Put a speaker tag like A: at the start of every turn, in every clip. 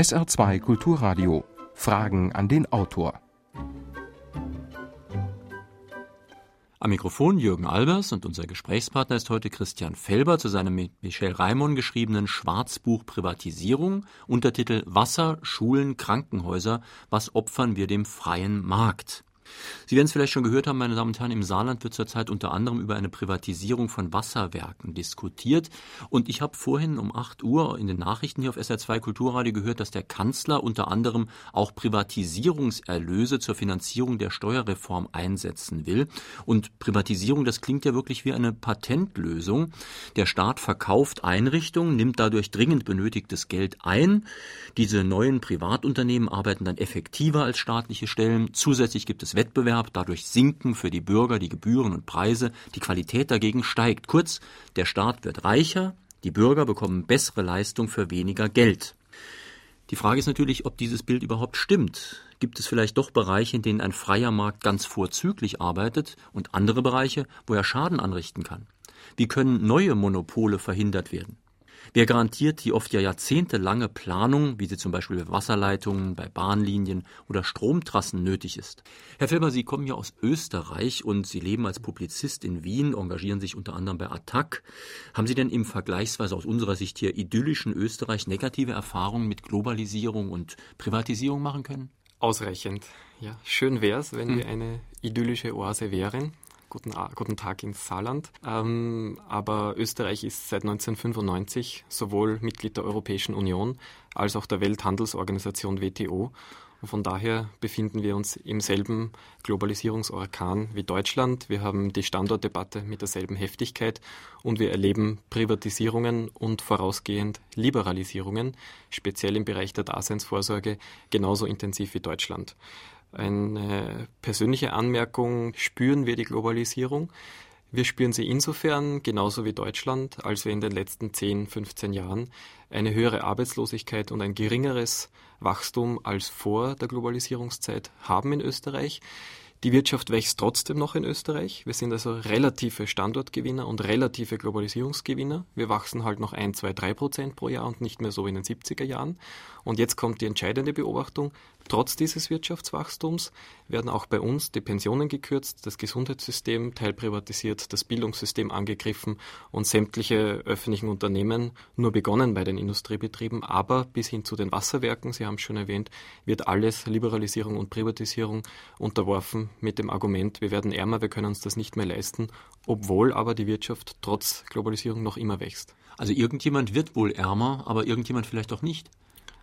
A: SR2 Kulturradio. Fragen an den Autor.
B: Am Mikrofon Jürgen Albers und unser Gesprächspartner ist heute Christian Felber zu seinem mit Michel Raimond geschriebenen Schwarzbuch Privatisierung, Untertitel Wasser, Schulen, Krankenhäuser, was opfern wir dem freien Markt? Sie werden es vielleicht schon gehört haben, meine Damen und Herren, im Saarland wird zurzeit unter anderem über eine Privatisierung von Wasserwerken diskutiert. Und ich habe vorhin um 8 Uhr in den Nachrichten hier auf SR2 Kulturradio gehört, dass der Kanzler unter anderem auch Privatisierungserlöse zur Finanzierung der Steuerreform einsetzen will. Und Privatisierung, das klingt ja wirklich wie eine Patentlösung. Der Staat verkauft Einrichtungen, nimmt dadurch dringend benötigtes Geld ein. Diese neuen Privatunternehmen arbeiten dann effektiver als staatliche Stellen. Zusätzlich gibt es Wettbewerb, dadurch sinken für die Bürger die Gebühren und Preise, die Qualität dagegen steigt. Kurz, der Staat wird reicher, die Bürger bekommen bessere Leistung für weniger Geld. Die Frage ist natürlich, ob dieses Bild überhaupt stimmt. Gibt es vielleicht doch Bereiche, in denen ein freier Markt ganz vorzüglich arbeitet und andere Bereiche, wo er Schaden anrichten kann? Wie können neue Monopole verhindert werden? Wer garantiert die oft ja jahrzehntelange Planung, wie sie zum Beispiel bei Wasserleitungen, bei Bahnlinien oder Stromtrassen nötig ist? Herr Felber, Sie kommen ja aus Österreich und Sie leben als Publizist in Wien, engagieren sich unter anderem bei Attac. Haben Sie denn im vergleichsweise aus unserer Sicht hier idyllischen Österreich negative Erfahrungen mit Globalisierung und Privatisierung machen können?
C: Ausreichend. Ja, schön wäre es, wenn hm. wir eine idyllische Oase wären. Guten, guten Tag ins Saarland. Ähm, aber Österreich ist seit 1995 sowohl Mitglied der Europäischen Union als auch der Welthandelsorganisation WTO. Und von daher befinden wir uns im selben Globalisierungsorkan wie Deutschland. Wir haben die Standortdebatte mit derselben Heftigkeit und wir erleben Privatisierungen und vorausgehend Liberalisierungen, speziell im Bereich der Daseinsvorsorge, genauso intensiv wie Deutschland. Eine persönliche Anmerkung, spüren wir die Globalisierung? Wir spüren sie insofern, genauso wie Deutschland, als wir in den letzten 10, 15 Jahren eine höhere Arbeitslosigkeit und ein geringeres Wachstum als vor der Globalisierungszeit haben in Österreich. Die Wirtschaft wächst trotzdem noch in Österreich. Wir sind also relative Standortgewinner und relative Globalisierungsgewinner. Wir wachsen halt noch ein, zwei, drei Prozent pro Jahr und nicht mehr so in den 70er Jahren. Und jetzt kommt die entscheidende Beobachtung. Trotz dieses Wirtschaftswachstums werden auch bei uns die Pensionen gekürzt, das Gesundheitssystem teilprivatisiert, das Bildungssystem angegriffen und sämtliche öffentlichen Unternehmen, nur begonnen bei den Industriebetrieben, aber bis hin zu den Wasserwerken, Sie haben es schon erwähnt, wird alles Liberalisierung und Privatisierung unterworfen mit dem Argument, wir werden ärmer, wir können uns das nicht mehr leisten, obwohl aber die Wirtschaft trotz Globalisierung noch immer wächst.
B: Also irgendjemand wird wohl ärmer, aber irgendjemand vielleicht auch nicht.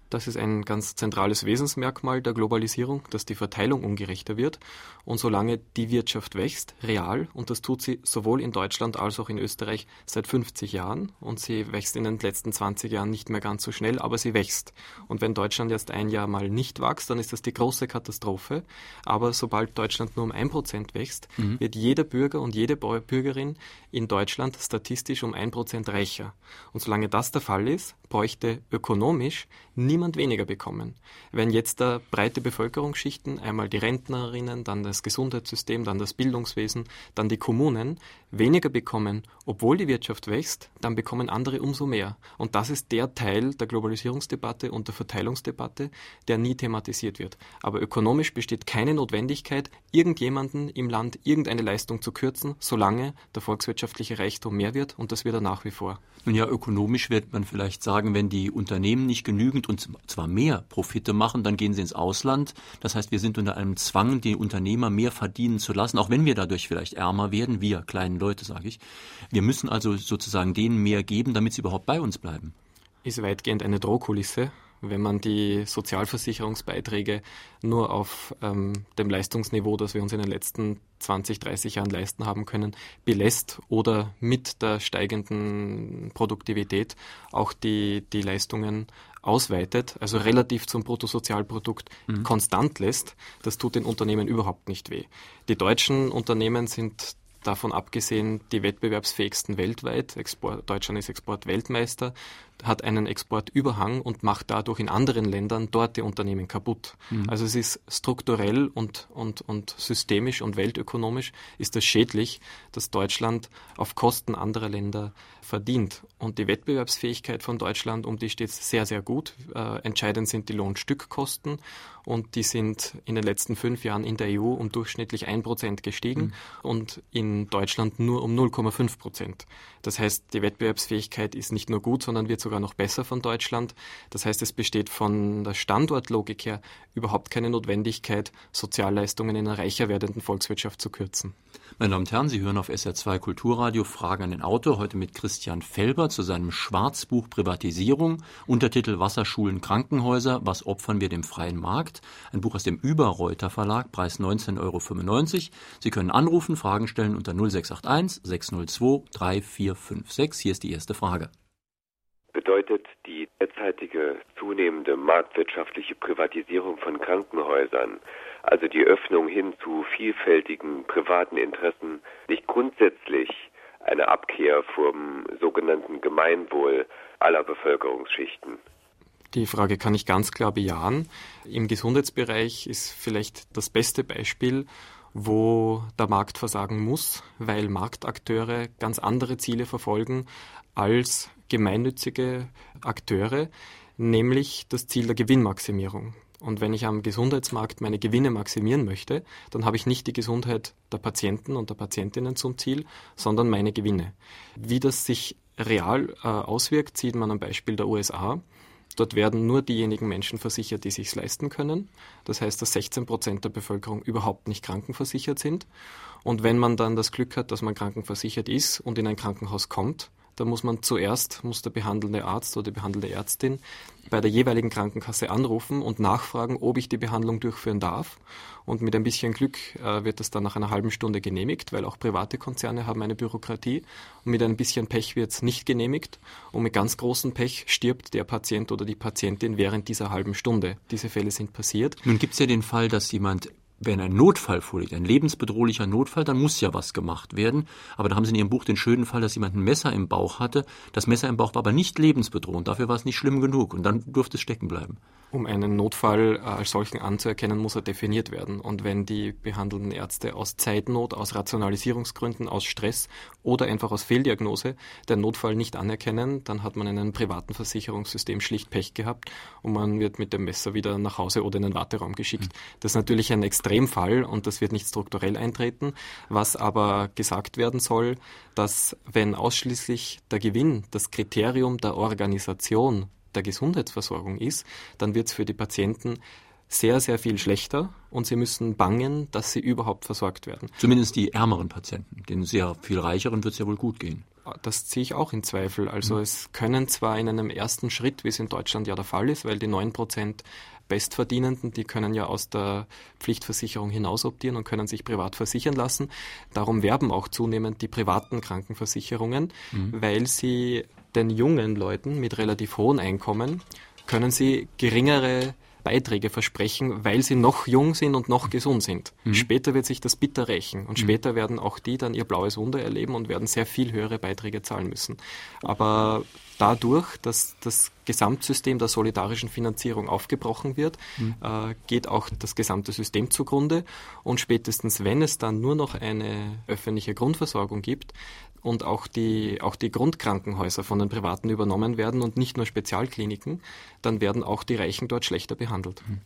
C: Das ist ein ganz zentrales Wesensmerkmal der Globalisierung, dass die Verteilung ungerechter wird. Und solange die Wirtschaft wächst, real, und das tut sie sowohl in Deutschland als auch in Österreich seit 50 Jahren, und sie wächst in den letzten 20 Jahren nicht mehr ganz so schnell, aber sie wächst. Und wenn Deutschland erst ein Jahr mal nicht wächst, dann ist das die große Katastrophe. Aber sobald Deutschland nur um ein Prozent wächst, mhm. wird jeder Bürger und jede Bürgerin in Deutschland statistisch um ein Prozent reicher. Und solange das der Fall ist, bräuchte ökonomisch niemand weniger bekommen. Wenn jetzt da breite Bevölkerungsschichten, einmal die Rentnerinnen, dann das Gesundheitssystem, dann das Bildungswesen, dann die Kommunen, weniger bekommen, obwohl die Wirtschaft wächst, dann bekommen andere umso mehr. Und das ist der Teil der Globalisierungsdebatte und der Verteilungsdebatte, der nie thematisiert wird. Aber ökonomisch besteht keine Notwendigkeit, irgendjemanden im Land irgendeine Leistung zu kürzen, solange der volkswirtschaftliche Reichtum mehr wird und das wird er nach wie vor.
B: Nun ja, ökonomisch wird man vielleicht sagen, wenn die Unternehmen nicht genügend und zwar mehr Profite machen, dann gehen sie ins Ausland. Das heißt, wir sind unter einem Zwang, die Unternehmer mehr verdienen zu lassen, auch wenn wir dadurch vielleicht ärmer werden, wir kleinen Leute, sage ich. Wir müssen also sozusagen denen mehr geben, damit sie überhaupt bei uns bleiben.
C: Ist weitgehend eine Drohkulisse wenn man die Sozialversicherungsbeiträge nur auf ähm, dem Leistungsniveau, das wir uns in den letzten 20, 30 Jahren leisten haben können, belässt oder mit der steigenden Produktivität auch die, die Leistungen ausweitet, also relativ zum Bruttosozialprodukt mhm. konstant lässt, das tut den Unternehmen überhaupt nicht weh. Die deutschen Unternehmen sind davon abgesehen die wettbewerbsfähigsten weltweit. Export, Deutschland ist Exportweltmeister. hat einen Exportüberhang und macht dadurch in anderen Ländern dort die Unternehmen kaputt. Mhm. Also es ist strukturell und, und, und systemisch und weltökonomisch ist es schädlich, dass Deutschland auf Kosten anderer Länder verdient. Und die Wettbewerbsfähigkeit von Deutschland, um die steht es sehr, sehr gut. Äh, entscheidend sind die Lohnstückkosten und die sind in den letzten fünf Jahren in der EU um durchschnittlich ein Prozent gestiegen mhm. und in Deutschland nur um 0,5 Prozent. Das heißt, die Wettbewerbsfähigkeit ist nicht nur gut, sondern wird sogar noch besser von Deutschland. Das heißt, es besteht von der Standortlogik her überhaupt keine Notwendigkeit, Sozialleistungen in einer reicher werdenden Volkswirtschaft zu kürzen.
B: Meine Damen und Herren, Sie hören auf SR2 Kulturradio Fragen an den Autor, heute mit Christian Felber zu seinem Schwarzbuch Privatisierung, Untertitel Wasserschulen, Krankenhäuser, was opfern wir dem freien Markt? Ein Buch aus dem Überreuter Verlag, Preis 19,95 Euro. Sie können anrufen, Fragen stellen unter 0681 602 3456. Hier ist die erste Frage
D: bedeutet die derzeitige zunehmende marktwirtschaftliche Privatisierung von Krankenhäusern, also die Öffnung hin zu vielfältigen privaten Interessen, nicht grundsätzlich eine Abkehr vom sogenannten Gemeinwohl aller Bevölkerungsschichten?
C: Die Frage kann ich ganz klar bejahen. Im Gesundheitsbereich ist vielleicht das beste Beispiel, wo der Markt versagen muss, weil Marktakteure ganz andere Ziele verfolgen als gemeinnützige Akteure, nämlich das Ziel der Gewinnmaximierung. Und wenn ich am Gesundheitsmarkt meine Gewinne maximieren möchte, dann habe ich nicht die Gesundheit der Patienten und der Patientinnen zum Ziel, sondern meine Gewinne. Wie das sich real äh, auswirkt, sieht man am Beispiel der USA. Dort werden nur diejenigen Menschen versichert, die sich leisten können. Das heißt, dass 16 Prozent der Bevölkerung überhaupt nicht krankenversichert sind. Und wenn man dann das Glück hat, dass man krankenversichert ist und in ein Krankenhaus kommt, da muss man zuerst, muss der behandelnde Arzt oder die behandelnde Ärztin bei der jeweiligen Krankenkasse anrufen und nachfragen, ob ich die Behandlung durchführen darf. Und mit ein bisschen Glück äh, wird das dann nach einer halben Stunde genehmigt, weil auch private Konzerne haben eine Bürokratie. Und mit ein bisschen Pech wird es nicht genehmigt. Und mit ganz großem Pech stirbt der Patient oder die Patientin während dieser halben Stunde. Diese Fälle sind passiert.
B: Nun gibt es ja den Fall, dass jemand wenn ein Notfall vorliegt, ein lebensbedrohlicher Notfall, dann muss ja was gemacht werden. Aber da haben Sie in Ihrem Buch den schönen Fall, dass jemand ein Messer im Bauch hatte. Das Messer im Bauch war aber nicht lebensbedrohend. Dafür war es nicht schlimm genug. Und dann durfte es stecken bleiben.
C: Um einen Notfall äh, als solchen anzuerkennen, muss er definiert werden. Und wenn die behandelnden Ärzte aus Zeitnot, aus Rationalisierungsgründen, aus Stress oder einfach aus Fehldiagnose den Notfall nicht anerkennen, dann hat man in einem privaten Versicherungssystem schlicht Pech gehabt und man wird mit dem Messer wieder nach Hause oder in den Warteraum geschickt. Mhm. Das ist natürlich ein Extremfall und das wird nicht strukturell eintreten. Was aber gesagt werden soll, dass wenn ausschließlich der Gewinn das Kriterium der Organisation der Gesundheitsversorgung ist, dann wird es für die Patienten sehr, sehr viel schlechter und sie müssen bangen, dass sie überhaupt versorgt werden.
B: Zumindest die ärmeren Patienten. Den sehr viel reicheren wird es ja wohl gut gehen.
C: Das ziehe ich auch in Zweifel. Also mhm. es können zwar in einem ersten Schritt, wie es in Deutschland ja der Fall ist, weil die 9% Bestverdienenden, die können ja aus der Pflichtversicherung hinaus optieren und können sich privat versichern lassen. Darum werben auch zunehmend die privaten Krankenversicherungen, mhm. weil sie den jungen Leuten mit relativ hohen Einkommen können sie geringere Beiträge versprechen, weil sie noch jung sind und noch gesund sind. Mhm. Später wird sich das bitter rächen und mhm. später werden auch die dann ihr blaues Wunder erleben und werden sehr viel höhere Beiträge zahlen müssen. Aber dadurch, dass das Gesamtsystem der solidarischen Finanzierung aufgebrochen wird, mhm. äh, geht auch das gesamte System zugrunde. Und spätestens, wenn es dann nur noch eine öffentliche Grundversorgung gibt, und auch die, auch die Grundkrankenhäuser von den Privaten übernommen werden und nicht nur Spezialkliniken, dann werden auch die Reichen dort schlechter behandelt. Hm.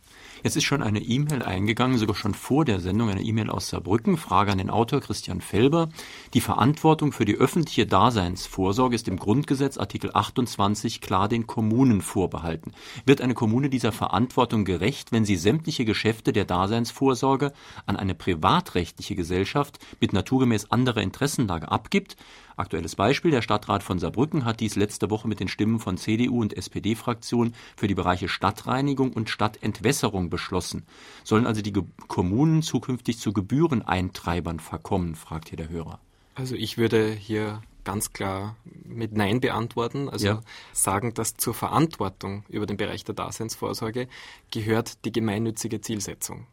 B: Jetzt ist schon eine E-Mail eingegangen, sogar schon vor der Sendung, eine E-Mail aus Saarbrücken. Frage an den Autor Christian Felber. Die Verantwortung für die öffentliche Daseinsvorsorge ist im Grundgesetz Artikel 28 klar den Kommunen vorbehalten. Wird eine Kommune dieser Verantwortung gerecht, wenn sie sämtliche Geschäfte der Daseinsvorsorge an eine privatrechtliche Gesellschaft mit naturgemäß anderer Interessenlage abgibt? Aktuelles Beispiel, der Stadtrat von Saarbrücken hat dies letzte Woche mit den Stimmen von CDU und SPD-Fraktionen für die Bereiche Stadtreinigung und Stadtentwässerung beschlossen. Sollen also die Ge Kommunen zukünftig zu Gebühreneintreibern verkommen, fragt hier der Hörer.
C: Also ich würde hier ganz klar mit Nein beantworten. Also ja. sagen, dass zur Verantwortung über den Bereich der Daseinsvorsorge gehört die gemeinnützige Zielsetzung.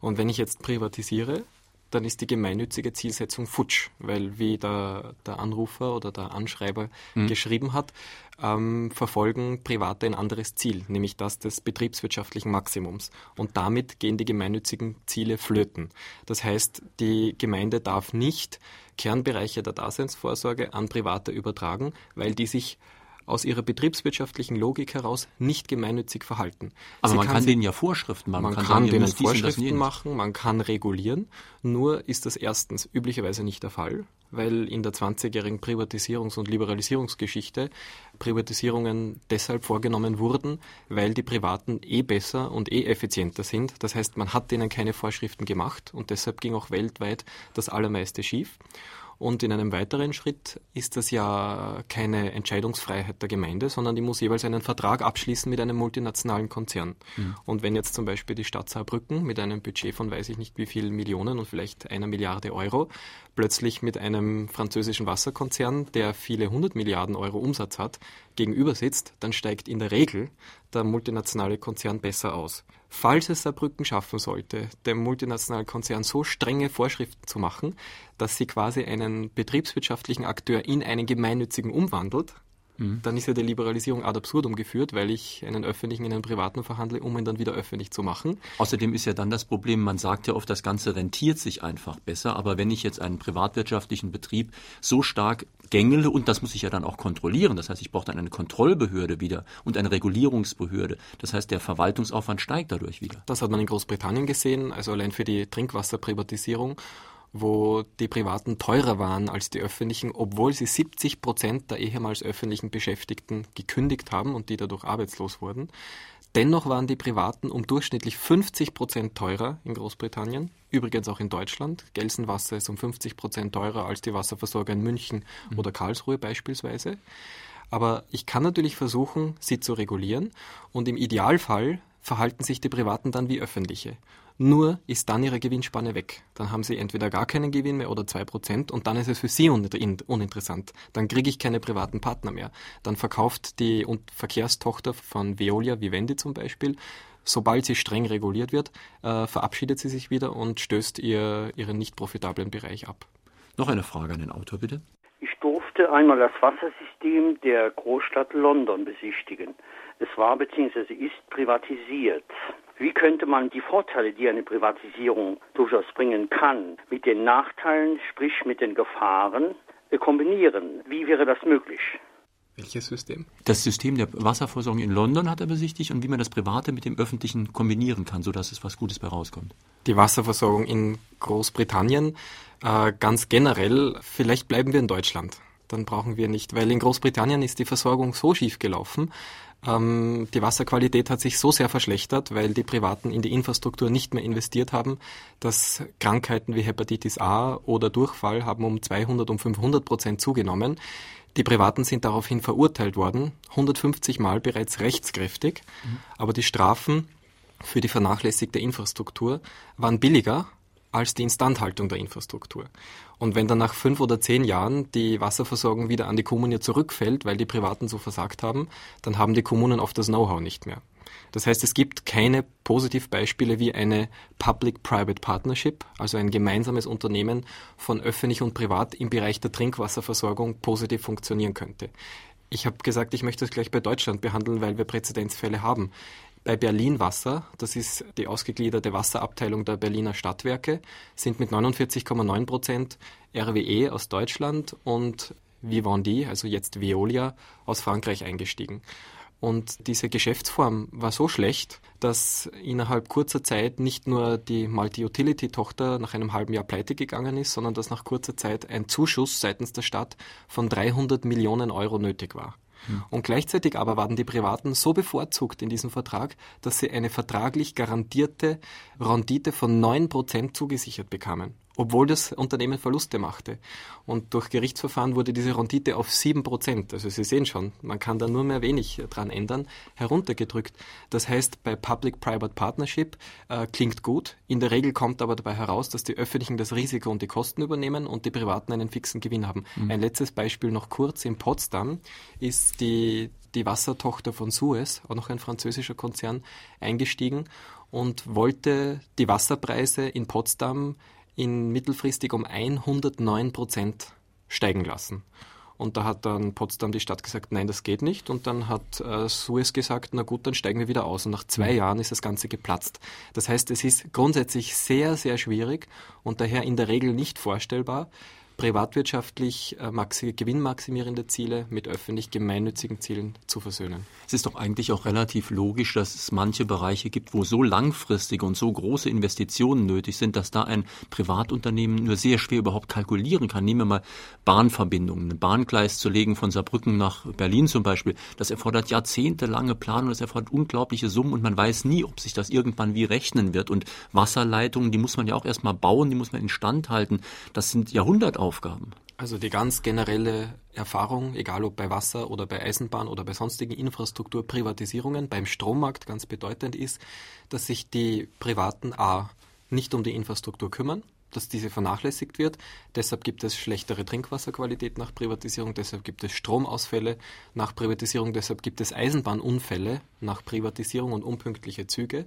C: Und wenn ich jetzt privatisiere, dann ist die gemeinnützige Zielsetzung futsch, weil wie der, der Anrufer oder der Anschreiber mhm. geschrieben hat, ähm, verfolgen Private ein anderes Ziel, nämlich das des betriebswirtschaftlichen Maximums. Und damit gehen die gemeinnützigen Ziele flöten. Das heißt, die Gemeinde darf nicht Kernbereiche der Daseinsvorsorge an Private übertragen, weil die sich aus ihrer betriebswirtschaftlichen Logik heraus nicht gemeinnützig verhalten.
B: Aber Sie man kann, kann denen ja Vorschriften machen.
C: Man, kann, kann denen Vorschriften machen, man kann regulieren. Nur ist das erstens üblicherweise nicht der Fall, weil in der 20-jährigen Privatisierungs- und Liberalisierungsgeschichte Privatisierungen deshalb vorgenommen wurden, weil die Privaten eh besser und eh effizienter sind. Das heißt, man hat denen keine Vorschriften gemacht und deshalb ging auch weltweit das Allermeiste schief. Und in einem weiteren Schritt ist das ja keine Entscheidungsfreiheit der Gemeinde, sondern die muss jeweils einen Vertrag abschließen mit einem multinationalen Konzern. Mhm. Und wenn jetzt zum Beispiel die Stadt Saarbrücken mit einem Budget von weiß ich nicht wie viel Millionen und vielleicht einer Milliarde Euro plötzlich mit einem französischen Wasserkonzern, der viele hundert Milliarden Euro Umsatz hat, gegenüber sitzt, dann steigt in der Regel der multinationale Konzern besser aus. Falls es Saarbrücken schaffen sollte, dem multinationalen Konzern so strenge Vorschriften zu machen, dass sie quasi einen betriebswirtschaftlichen Akteur in einen gemeinnützigen umwandelt, Mhm. Dann ist ja die Liberalisierung ad absurdum geführt, weil ich einen öffentlichen in einen privaten verhandle, um ihn dann wieder öffentlich zu machen.
B: Außerdem ist ja dann das Problem, man sagt ja oft, das Ganze rentiert sich einfach besser. Aber wenn ich jetzt einen privatwirtschaftlichen Betrieb so stark gängele, und das muss ich ja dann auch kontrollieren, das heißt, ich brauche dann eine Kontrollbehörde wieder und eine Regulierungsbehörde. Das heißt, der Verwaltungsaufwand steigt dadurch wieder.
C: Das hat man in Großbritannien gesehen, also allein für die Trinkwasserprivatisierung wo die Privaten teurer waren als die öffentlichen, obwohl sie 70 Prozent der ehemals öffentlichen Beschäftigten gekündigt haben und die dadurch arbeitslos wurden. Dennoch waren die Privaten um durchschnittlich 50 Prozent teurer in Großbritannien, übrigens auch in Deutschland. Gelsenwasser ist um 50 Prozent teurer als die Wasserversorger in München mhm. oder Karlsruhe beispielsweise. Aber ich kann natürlich versuchen, sie zu regulieren und im Idealfall verhalten sich die Privaten dann wie öffentliche. Nur ist dann ihre Gewinnspanne weg. Dann haben sie entweder gar keinen Gewinn mehr oder zwei Prozent und dann ist es für sie uninteressant. Dann kriege ich keine privaten Partner mehr. Dann verkauft die Verkehrstochter von Veolia, Vivendi zum Beispiel, sobald sie streng reguliert wird, äh, verabschiedet sie sich wieder und stößt ihr, ihren nicht profitablen Bereich ab.
B: Noch eine Frage an den Autor, bitte.
E: Ich durfte einmal das Wassersystem der Großstadt London besichtigen. Es war bzw. ist privatisiert. Wie könnte man die Vorteile, die eine Privatisierung durchaus bringen kann, mit den Nachteilen, sprich mit den Gefahren, äh, kombinieren? Wie wäre das möglich?
B: Welches System? Das System der Wasserversorgung in London hat er besichtigt und wie man das Private mit dem Öffentlichen kombinieren kann, sodass es was Gutes bei rauskommt.
C: Die Wasserversorgung in Großbritannien, äh, ganz generell, vielleicht bleiben wir in Deutschland. Dann brauchen wir nicht, weil in Großbritannien ist die Versorgung so schief gelaufen, ähm, die Wasserqualität hat sich so sehr verschlechtert, weil die Privaten in die Infrastruktur nicht mehr investiert haben, dass Krankheiten wie Hepatitis A oder Durchfall haben um 200, um 500 Prozent zugenommen. Die Privaten sind daraufhin verurteilt worden, 150 Mal bereits rechtskräftig, mhm. aber die Strafen für die vernachlässigte Infrastruktur waren billiger als die Instandhaltung der Infrastruktur. Und wenn dann nach fünf oder zehn Jahren die Wasserversorgung wieder an die Kommune zurückfällt, weil die Privaten so versagt haben, dann haben die Kommunen oft das Know-how nicht mehr. Das heißt, es gibt keine Positivbeispiele wie eine Public-Private Partnership, also ein gemeinsames Unternehmen von öffentlich und privat im Bereich der Trinkwasserversorgung positiv funktionieren könnte. Ich habe gesagt, ich möchte es gleich bei Deutschland behandeln, weil wir Präzedenzfälle haben bei Berlin Wasser, das ist die ausgegliederte Wasserabteilung der Berliner Stadtwerke, sind mit 49,9 Prozent RWE aus Deutschland und Vivendi, also jetzt Veolia, aus Frankreich eingestiegen. Und diese Geschäftsform war so schlecht, dass innerhalb kurzer Zeit nicht nur die Multi-Utility-Tochter nach einem halben Jahr pleite gegangen ist, sondern dass nach kurzer Zeit ein Zuschuss seitens der Stadt von 300 Millionen Euro nötig war. Hm. Und gleichzeitig aber waren die Privaten so bevorzugt in diesem Vertrag, dass sie eine vertraglich garantierte Rendite von 9% zugesichert bekamen obwohl das Unternehmen Verluste machte. Und durch Gerichtsverfahren wurde diese Rendite auf 7%, also Sie sehen schon, man kann da nur mehr wenig dran ändern, heruntergedrückt. Das heißt, bei Public-Private Partnership äh, klingt gut, in der Regel kommt aber dabei heraus, dass die Öffentlichen das Risiko und die Kosten übernehmen und die Privaten einen fixen Gewinn haben. Mhm. Ein letztes Beispiel noch kurz, in Potsdam ist die die Wassertochter von Suez, auch noch ein französischer Konzern, eingestiegen und wollte die Wasserpreise in Potsdam in mittelfristig um 109 Prozent steigen lassen. Und da hat dann Potsdam die Stadt gesagt, nein, das geht nicht. Und dann hat äh, Suez gesagt, na gut, dann steigen wir wieder aus. Und nach zwei. Jahren ist das Ganze geplatzt. Das heißt, es ist grundsätzlich sehr, sehr schwierig und daher in der Regel nicht vorstellbar, privatwirtschaftlich äh, maxi gewinnmaximierende Ziele mit öffentlich gemeinnützigen Zielen zu versöhnen.
B: Es ist doch eigentlich auch relativ logisch, dass es manche Bereiche gibt, wo so langfristige und so große Investitionen nötig sind, dass da ein Privatunternehmen nur sehr schwer überhaupt kalkulieren kann. Nehmen wir mal Bahnverbindungen. Ein Bahngleis zu legen von Saarbrücken nach Berlin zum Beispiel, das erfordert jahrzehntelange Planung, das erfordert unglaubliche Summen und man weiß nie, ob sich das irgendwann wie rechnen wird. Und Wasserleitungen, die muss man ja auch erstmal bauen, die muss man instand halten. Das sind Jahrhundertaufgaben. Aufgaben?
C: Also die ganz generelle Erfahrung, egal ob bei Wasser oder bei Eisenbahn oder bei sonstigen Infrastrukturprivatisierungen, beim Strommarkt ganz bedeutend ist, dass sich die Privaten A nicht um die Infrastruktur kümmern, dass diese vernachlässigt wird. Deshalb gibt es schlechtere Trinkwasserqualität nach Privatisierung, deshalb gibt es Stromausfälle nach Privatisierung, deshalb gibt es Eisenbahnunfälle nach Privatisierung und unpünktliche Züge.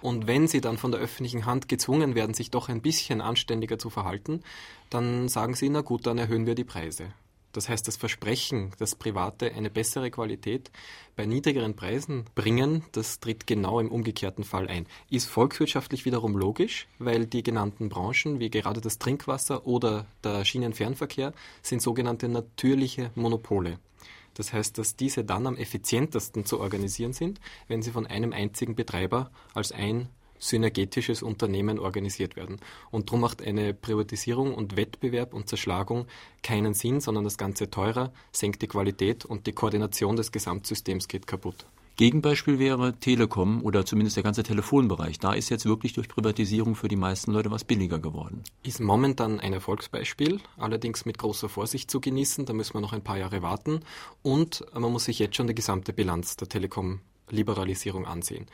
C: Und wenn sie dann von der öffentlichen Hand gezwungen werden, sich doch ein bisschen anständiger zu verhalten, dann sagen sie, na gut, dann erhöhen wir die Preise. Das heißt, das Versprechen, dass Private eine bessere Qualität bei niedrigeren Preisen bringen, das tritt genau im umgekehrten Fall ein. Ist volkswirtschaftlich wiederum logisch, weil die genannten Branchen, wie gerade das Trinkwasser oder der Schienenfernverkehr, sind sogenannte natürliche Monopole. Das heißt, dass diese dann am effizientesten zu organisieren sind, wenn sie von einem einzigen Betreiber als ein synergetisches Unternehmen organisiert werden. Und darum macht eine Privatisierung und Wettbewerb und Zerschlagung keinen Sinn, sondern das Ganze teurer, senkt die Qualität und die Koordination des Gesamtsystems geht kaputt.
B: Gegenbeispiel wäre Telekom oder zumindest der ganze Telefonbereich. Da ist jetzt wirklich durch Privatisierung für die meisten Leute was billiger geworden.
C: Ist momentan ein Erfolgsbeispiel, allerdings mit großer Vorsicht zu genießen. Da müssen wir noch ein paar Jahre warten. Und man muss sich jetzt schon die gesamte Bilanz der Telekom-Liberalisierung ansehen.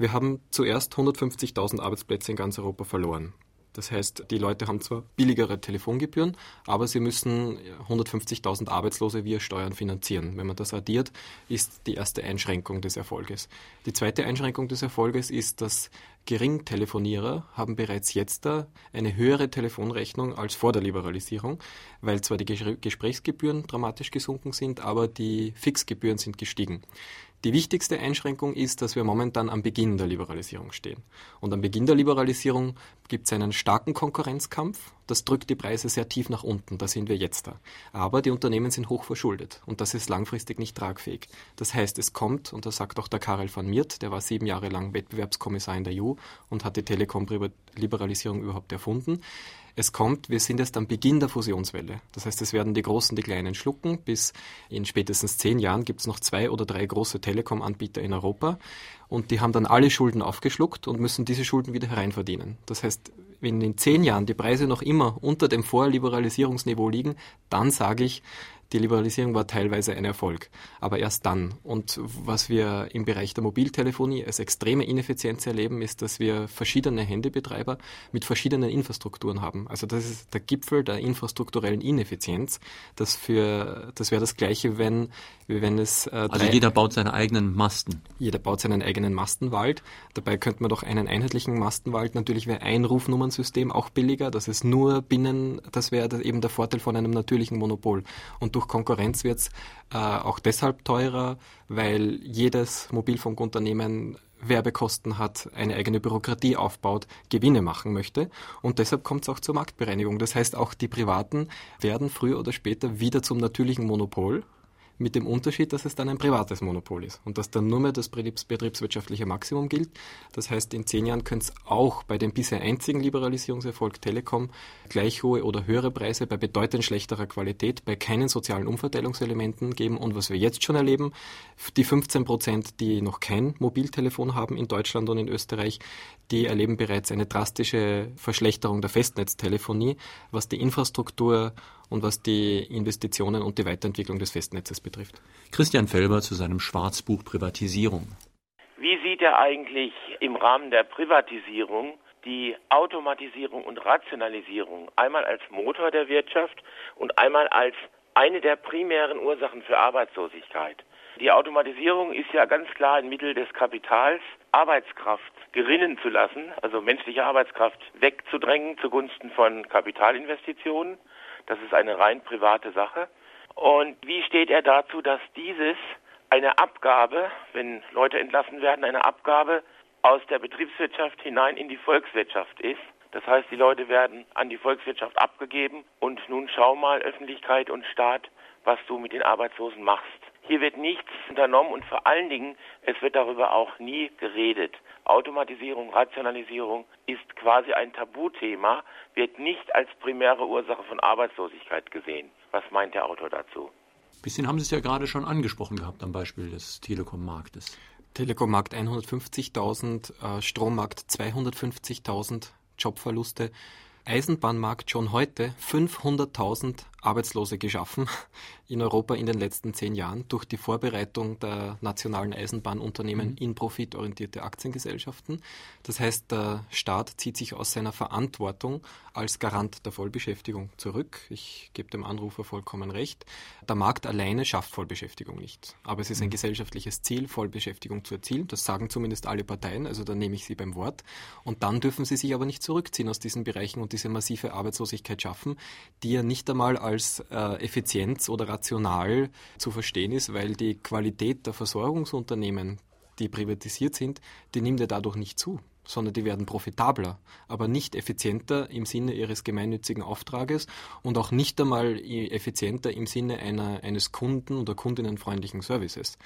C: Wir haben zuerst 150.000 Arbeitsplätze in ganz Europa verloren. Das heißt, die Leute haben zwar billigere Telefongebühren, aber sie müssen 150.000 Arbeitslose via Steuern finanzieren. Wenn man das addiert, ist die erste Einschränkung des Erfolges. Die zweite Einschränkung des Erfolges ist, dass Geringtelefonierer haben bereits jetzt da eine höhere Telefonrechnung als vor der Liberalisierung, weil zwar die Gesprächsgebühren dramatisch gesunken sind, aber die Fixgebühren sind gestiegen. Die wichtigste Einschränkung ist, dass wir momentan am Beginn der Liberalisierung stehen. Und am Beginn der Liberalisierung gibt es einen starken Konkurrenzkampf. Das drückt die Preise sehr tief nach unten. Da sind wir jetzt da. Aber die Unternehmen sind hoch verschuldet. Und das ist langfristig nicht tragfähig. Das heißt, es kommt, und das sagt auch der Karel van Miert, der war sieben Jahre lang Wettbewerbskommissar in der EU und hat die Telekom-Liberalisierung überhaupt erfunden. Es kommt, wir sind erst am Beginn der Fusionswelle. Das heißt, es werden die Großen die Kleinen schlucken. Bis in spätestens zehn Jahren gibt es noch zwei oder drei große Telekom-Anbieter in Europa. Und die haben dann alle Schulden aufgeschluckt und müssen diese Schulden wieder hereinverdienen. Das heißt, wenn in zehn Jahren die Preise noch immer unter dem Vorliberalisierungsniveau liegen, dann sage ich, die Liberalisierung war teilweise ein Erfolg, aber erst dann. Und was wir im Bereich der Mobiltelefonie als extreme Ineffizienz erleben, ist, dass wir verschiedene Handybetreiber mit verschiedenen Infrastrukturen haben. Also das ist der Gipfel der infrastrukturellen Ineffizienz. Das, für, das wäre das Gleiche, wenn, wenn es...
B: Äh, also jeder baut seine eigenen Masten.
C: Jeder baut seinen eigenen Mastenwald. Dabei könnte man doch einen einheitlichen Mastenwald, natürlich wäre ein Rufnummernsystem auch billiger. Das ist nur binnen, das wäre eben der Vorteil von einem natürlichen Monopol. Und durch Konkurrenz wird es äh, auch deshalb teurer, weil jedes Mobilfunkunternehmen Werbekosten hat, eine eigene Bürokratie aufbaut, Gewinne machen möchte. Und deshalb kommt es auch zur Marktbereinigung. Das heißt, auch die Privaten werden früher oder später wieder zum natürlichen Monopol mit dem Unterschied, dass es dann ein privates Monopol ist und dass dann nur mehr das betriebswirtschaftliche Maximum gilt. Das heißt, in zehn Jahren könnte es auch bei dem bisher einzigen Liberalisierungserfolg Telekom gleich hohe oder höhere Preise bei bedeutend schlechterer Qualität, bei keinen sozialen Umverteilungselementen geben. Und was wir jetzt schon erleben, die 15 Prozent, die noch kein Mobiltelefon haben in Deutschland und in Österreich, die erleben bereits eine drastische Verschlechterung der Festnetztelefonie, was die Infrastruktur und was die Investitionen und die Weiterentwicklung des Festnetzes betrifft.
B: Christian Felber zu seinem Schwarzbuch Privatisierung.
F: Wie sieht er eigentlich im Rahmen der Privatisierung die Automatisierung und Rationalisierung einmal als Motor der Wirtschaft und einmal als eine der primären Ursachen für Arbeitslosigkeit? Die Automatisierung ist ja ganz klar ein Mittel des Kapitals, Arbeitskraft gerinnen zu lassen, also menschliche Arbeitskraft wegzudrängen zugunsten von Kapitalinvestitionen. Das ist eine rein private Sache. Und wie steht er dazu, dass dieses eine Abgabe, wenn Leute entlassen werden, eine Abgabe aus der Betriebswirtschaft hinein in die Volkswirtschaft ist? Das heißt, die Leute werden an die Volkswirtschaft abgegeben und nun schau mal Öffentlichkeit und Staat, was du mit den Arbeitslosen machst. Hier wird nichts unternommen und vor allen Dingen, es wird darüber auch nie geredet. Automatisierung, Rationalisierung ist quasi ein Tabuthema, wird nicht als primäre Ursache von Arbeitslosigkeit gesehen. Was meint der Autor dazu?
B: Ein bisschen haben Sie es ja gerade schon angesprochen gehabt am Beispiel des Telekom-Marktes.
C: Telekom-Markt 150.000, äh, Strommarkt 250.000 Jobverluste. Eisenbahnmarkt schon heute 500.000 Arbeitslose geschaffen in Europa in den letzten zehn Jahren durch die Vorbereitung der nationalen Eisenbahnunternehmen mhm. in profitorientierte Aktiengesellschaften. Das heißt, der Staat zieht sich aus seiner Verantwortung als Garant der Vollbeschäftigung zurück. Ich gebe dem Anrufer vollkommen recht. Der Markt alleine schafft Vollbeschäftigung nicht. Aber es ist ein mhm. gesellschaftliches Ziel, Vollbeschäftigung zu erzielen. Das sagen zumindest alle Parteien, also da nehme ich sie beim Wort. Und dann dürfen sie sich aber nicht zurückziehen aus diesen Bereichen und diese massive Arbeitslosigkeit schaffen, die ja nicht einmal als äh, Effizienz oder rational zu verstehen ist, weil die Qualität der Versorgungsunternehmen, die privatisiert sind, die nimmt ja dadurch nicht zu sondern die werden profitabler, aber nicht effizienter im Sinne ihres gemeinnützigen Auftrages und auch nicht einmal effizienter im Sinne einer, eines Kunden- oder kundinnenfreundlichen Services.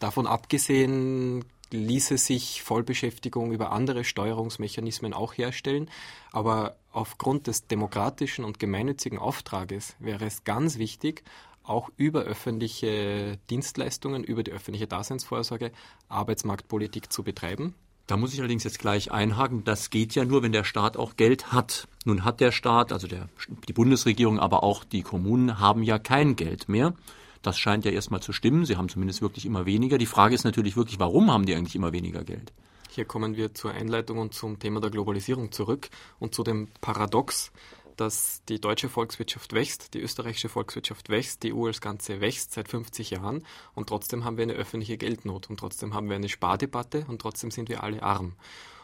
C: Davon abgesehen ließe sich Vollbeschäftigung über andere Steuerungsmechanismen auch herstellen, aber aufgrund des demokratischen und gemeinnützigen Auftrages wäre es ganz wichtig, auch über öffentliche Dienstleistungen, über die öffentliche Daseinsvorsorge Arbeitsmarktpolitik zu betreiben.
B: Da muss ich allerdings jetzt gleich einhaken, das geht ja nur, wenn der Staat auch Geld hat. Nun hat der Staat, also der, die Bundesregierung, aber auch die Kommunen haben ja kein Geld mehr. Das scheint ja erstmal zu stimmen. Sie haben zumindest wirklich immer weniger. Die Frage ist natürlich wirklich, warum haben die eigentlich immer weniger Geld?
C: Hier kommen wir zur Einleitung und zum Thema der Globalisierung zurück und zu dem Paradox, dass die deutsche Volkswirtschaft wächst, die österreichische Volkswirtschaft wächst, die EU als Ganze wächst seit 50 Jahren und trotzdem haben wir eine öffentliche Geldnot und trotzdem haben wir eine Spardebatte und trotzdem sind wir alle arm.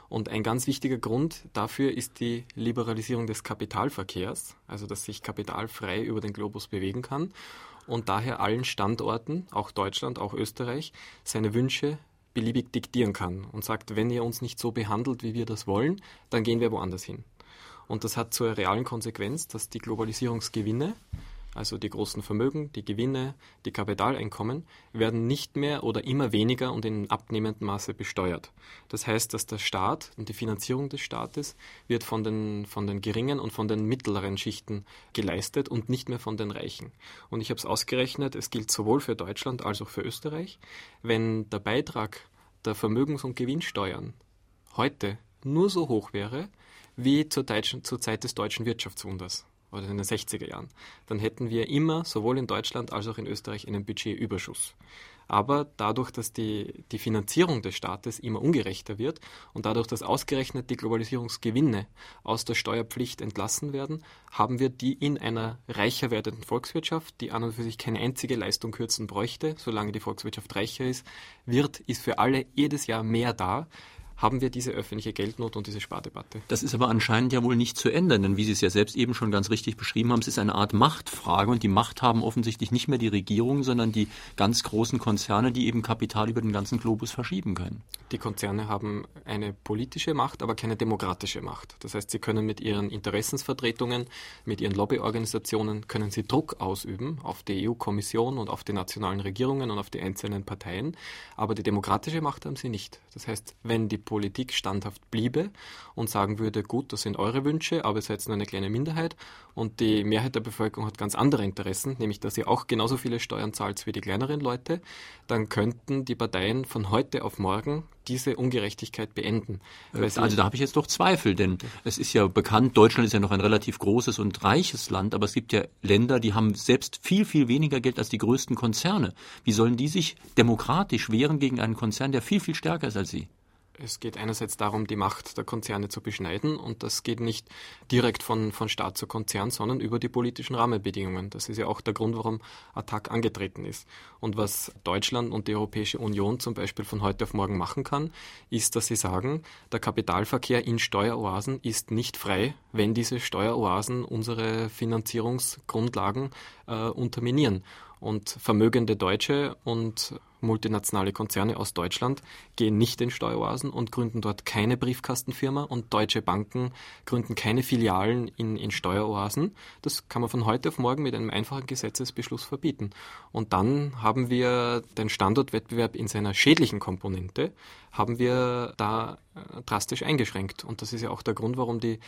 C: Und ein ganz wichtiger Grund dafür ist die Liberalisierung des Kapitalverkehrs, also dass sich Kapital frei über den Globus bewegen kann und daher allen Standorten, auch Deutschland, auch Österreich, seine Wünsche beliebig diktieren kann und sagt, wenn ihr uns nicht so behandelt, wie wir das wollen, dann gehen wir woanders hin. Und das hat zur realen Konsequenz, dass die Globalisierungsgewinne also die großen Vermögen, die Gewinne, die Kapitaleinkommen, werden nicht mehr oder immer weniger und in abnehmendem Maße besteuert. Das heißt, dass der Staat und die Finanzierung des Staates wird von den, von den geringen und von den mittleren Schichten geleistet und nicht mehr von den Reichen. Und ich habe es ausgerechnet, es gilt sowohl für Deutschland als auch für Österreich, wenn der Beitrag der Vermögens- und Gewinnsteuern heute nur so hoch wäre, wie zur, deutschen, zur Zeit des deutschen Wirtschaftswunders oder in den 60er Jahren, dann hätten wir immer, sowohl in Deutschland als auch in Österreich, einen Budgetüberschuss. Aber dadurch, dass die, die Finanzierung des Staates immer ungerechter wird und dadurch, dass ausgerechnet die Globalisierungsgewinne aus der Steuerpflicht entlassen werden, haben wir die in einer reicher werdenden Volkswirtschaft, die an und für sich keine einzige Leistung kürzen bräuchte, solange die Volkswirtschaft reicher ist, wird, ist für alle jedes Jahr mehr da, haben wir diese öffentliche Geldnot und diese Spardebatte.
B: Das ist aber anscheinend ja wohl nicht zu ändern, denn wie Sie es ja selbst eben schon ganz richtig beschrieben haben, es ist eine Art Machtfrage und die Macht haben offensichtlich nicht mehr die Regierung, sondern die ganz großen Konzerne, die eben Kapital über den ganzen Globus verschieben können.
C: Die Konzerne haben eine politische Macht, aber keine demokratische Macht. Das heißt, sie können mit ihren Interessensvertretungen, mit ihren Lobbyorganisationen, können sie Druck ausüben auf die EU-Kommission und auf die nationalen Regierungen und auf die einzelnen Parteien, aber die demokratische Macht haben sie nicht. Das heißt, wenn die Politik standhaft bliebe und sagen würde, gut, das sind eure Wünsche, aber ihr seid nur eine kleine Minderheit und die Mehrheit der Bevölkerung hat ganz andere Interessen, nämlich dass ihr auch genauso viele Steuern zahlt wie die kleineren Leute, dann könnten die Parteien von heute auf morgen diese Ungerechtigkeit beenden.
B: also da habe ich jetzt doch Zweifel, denn es ist ja bekannt, Deutschland ist ja noch ein relativ großes und reiches Land, aber es gibt ja Länder, die haben selbst viel, viel weniger Geld als die größten Konzerne. Wie sollen die sich demokratisch wehren gegen einen Konzern, der viel, viel stärker ist als sie?
C: Es geht einerseits darum, die Macht der Konzerne zu beschneiden und das geht nicht direkt von, von Staat zu Konzern, sondern über die politischen Rahmenbedingungen. Das ist ja auch der Grund, warum Attac angetreten ist. Und was Deutschland und die Europäische Union zum Beispiel von heute auf morgen machen kann, ist, dass sie sagen, der Kapitalverkehr in Steueroasen ist nicht frei, wenn diese Steueroasen unsere Finanzierungsgrundlagen äh, unterminieren. Und vermögende Deutsche und multinationale Konzerne aus Deutschland gehen nicht in Steueroasen und gründen dort keine Briefkastenfirma und deutsche Banken gründen keine Filialen in, in Steueroasen. Das kann man von heute auf morgen mit einem einfachen Gesetzesbeschluss verbieten. Und dann haben wir den Standortwettbewerb in seiner schädlichen Komponente, haben wir da äh, drastisch eingeschränkt. Und das ist ja auch der Grund, warum die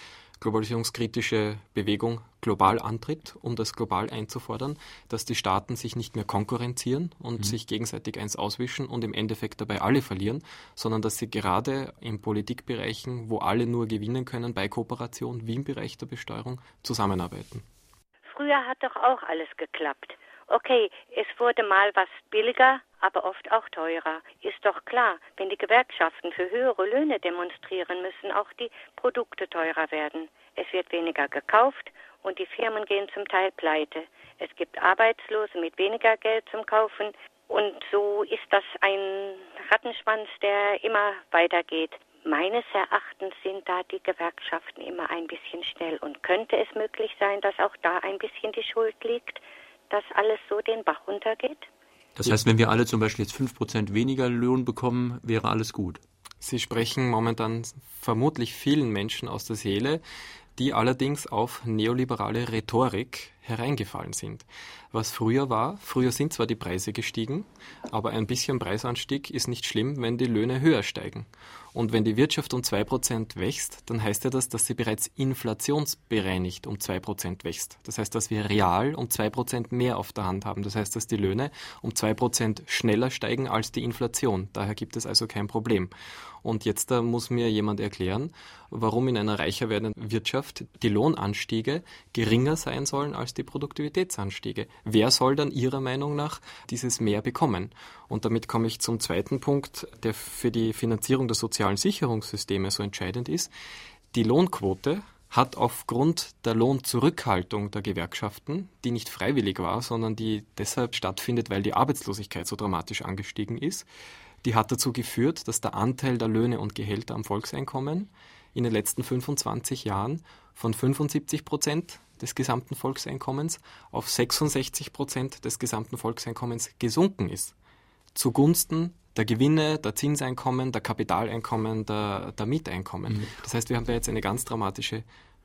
C: globalisierungskritische Bewegung global antritt, um das global einzufordern, dass die Staaten sich nicht mehr konkurrenzieren und mhm. sich gegenseitig eins auswischen und im Endeffekt dabei alle verlieren, sondern dass sie gerade in Politikbereichen, wo alle nur gewinnen können, bei Kooperation wie im Bereich der Besteuerung zusammenarbeiten.
G: Früher hat doch auch alles geklappt. Okay, es wurde mal was billiger, aber oft auch teurer. Ist doch klar, wenn die Gewerkschaften für höhere Löhne demonstrieren, müssen auch die Produkte teurer werden. Es wird weniger gekauft und die Firmen gehen zum Teil pleite. Es gibt Arbeitslose mit weniger Geld zum Kaufen und so ist das ein Rattenschwanz, der immer weitergeht. Meines Erachtens sind da die Gewerkschaften immer ein bisschen schnell und könnte es möglich sein, dass auch da ein bisschen die Schuld liegt, dass alles so den Bach runtergeht?
B: Das heißt, wenn wir alle zum Beispiel jetzt 5% weniger Lohn bekommen, wäre alles gut.
C: Sie sprechen momentan vermutlich vielen Menschen aus der Seele, die allerdings auf neoliberale Rhetorik hereingefallen sind. Was früher war, früher sind zwar die Preise gestiegen, aber ein bisschen Preisanstieg ist nicht schlimm, wenn die Löhne höher steigen. Und wenn die Wirtschaft um 2% wächst, dann heißt ja das, dass sie bereits inflationsbereinigt um 2% wächst. Das heißt, dass wir real um 2% mehr auf der Hand haben. Das heißt, dass die Löhne um 2% schneller steigen als die Inflation. Daher gibt es also kein Problem. Und jetzt da muss mir jemand erklären, warum in einer reicher werdenden Wirtschaft die Lohnanstiege geringer sein sollen als die Produktivitätsanstiege. Wer soll dann Ihrer Meinung nach dieses mehr bekommen? Und damit komme ich zum zweiten Punkt, der für die Finanzierung der sozialen Sicherungssysteme so entscheidend ist. Die Lohnquote hat aufgrund der Lohnzurückhaltung der Gewerkschaften, die nicht freiwillig war, sondern die deshalb stattfindet, weil die Arbeitslosigkeit so dramatisch angestiegen ist, die hat dazu geführt, dass der Anteil der Löhne und Gehälter am Volkseinkommen in den letzten 25 Jahren von 75 Prozent des gesamten Volkseinkommens auf 66 Prozent des gesamten Volkseinkommens gesunken ist zugunsten der Gewinne, der Zinseinkommen, der Kapitaleinkommen, der, der Mieteinkommen. Mhm. Das heißt, wir haben da jetzt eine ganz dramatische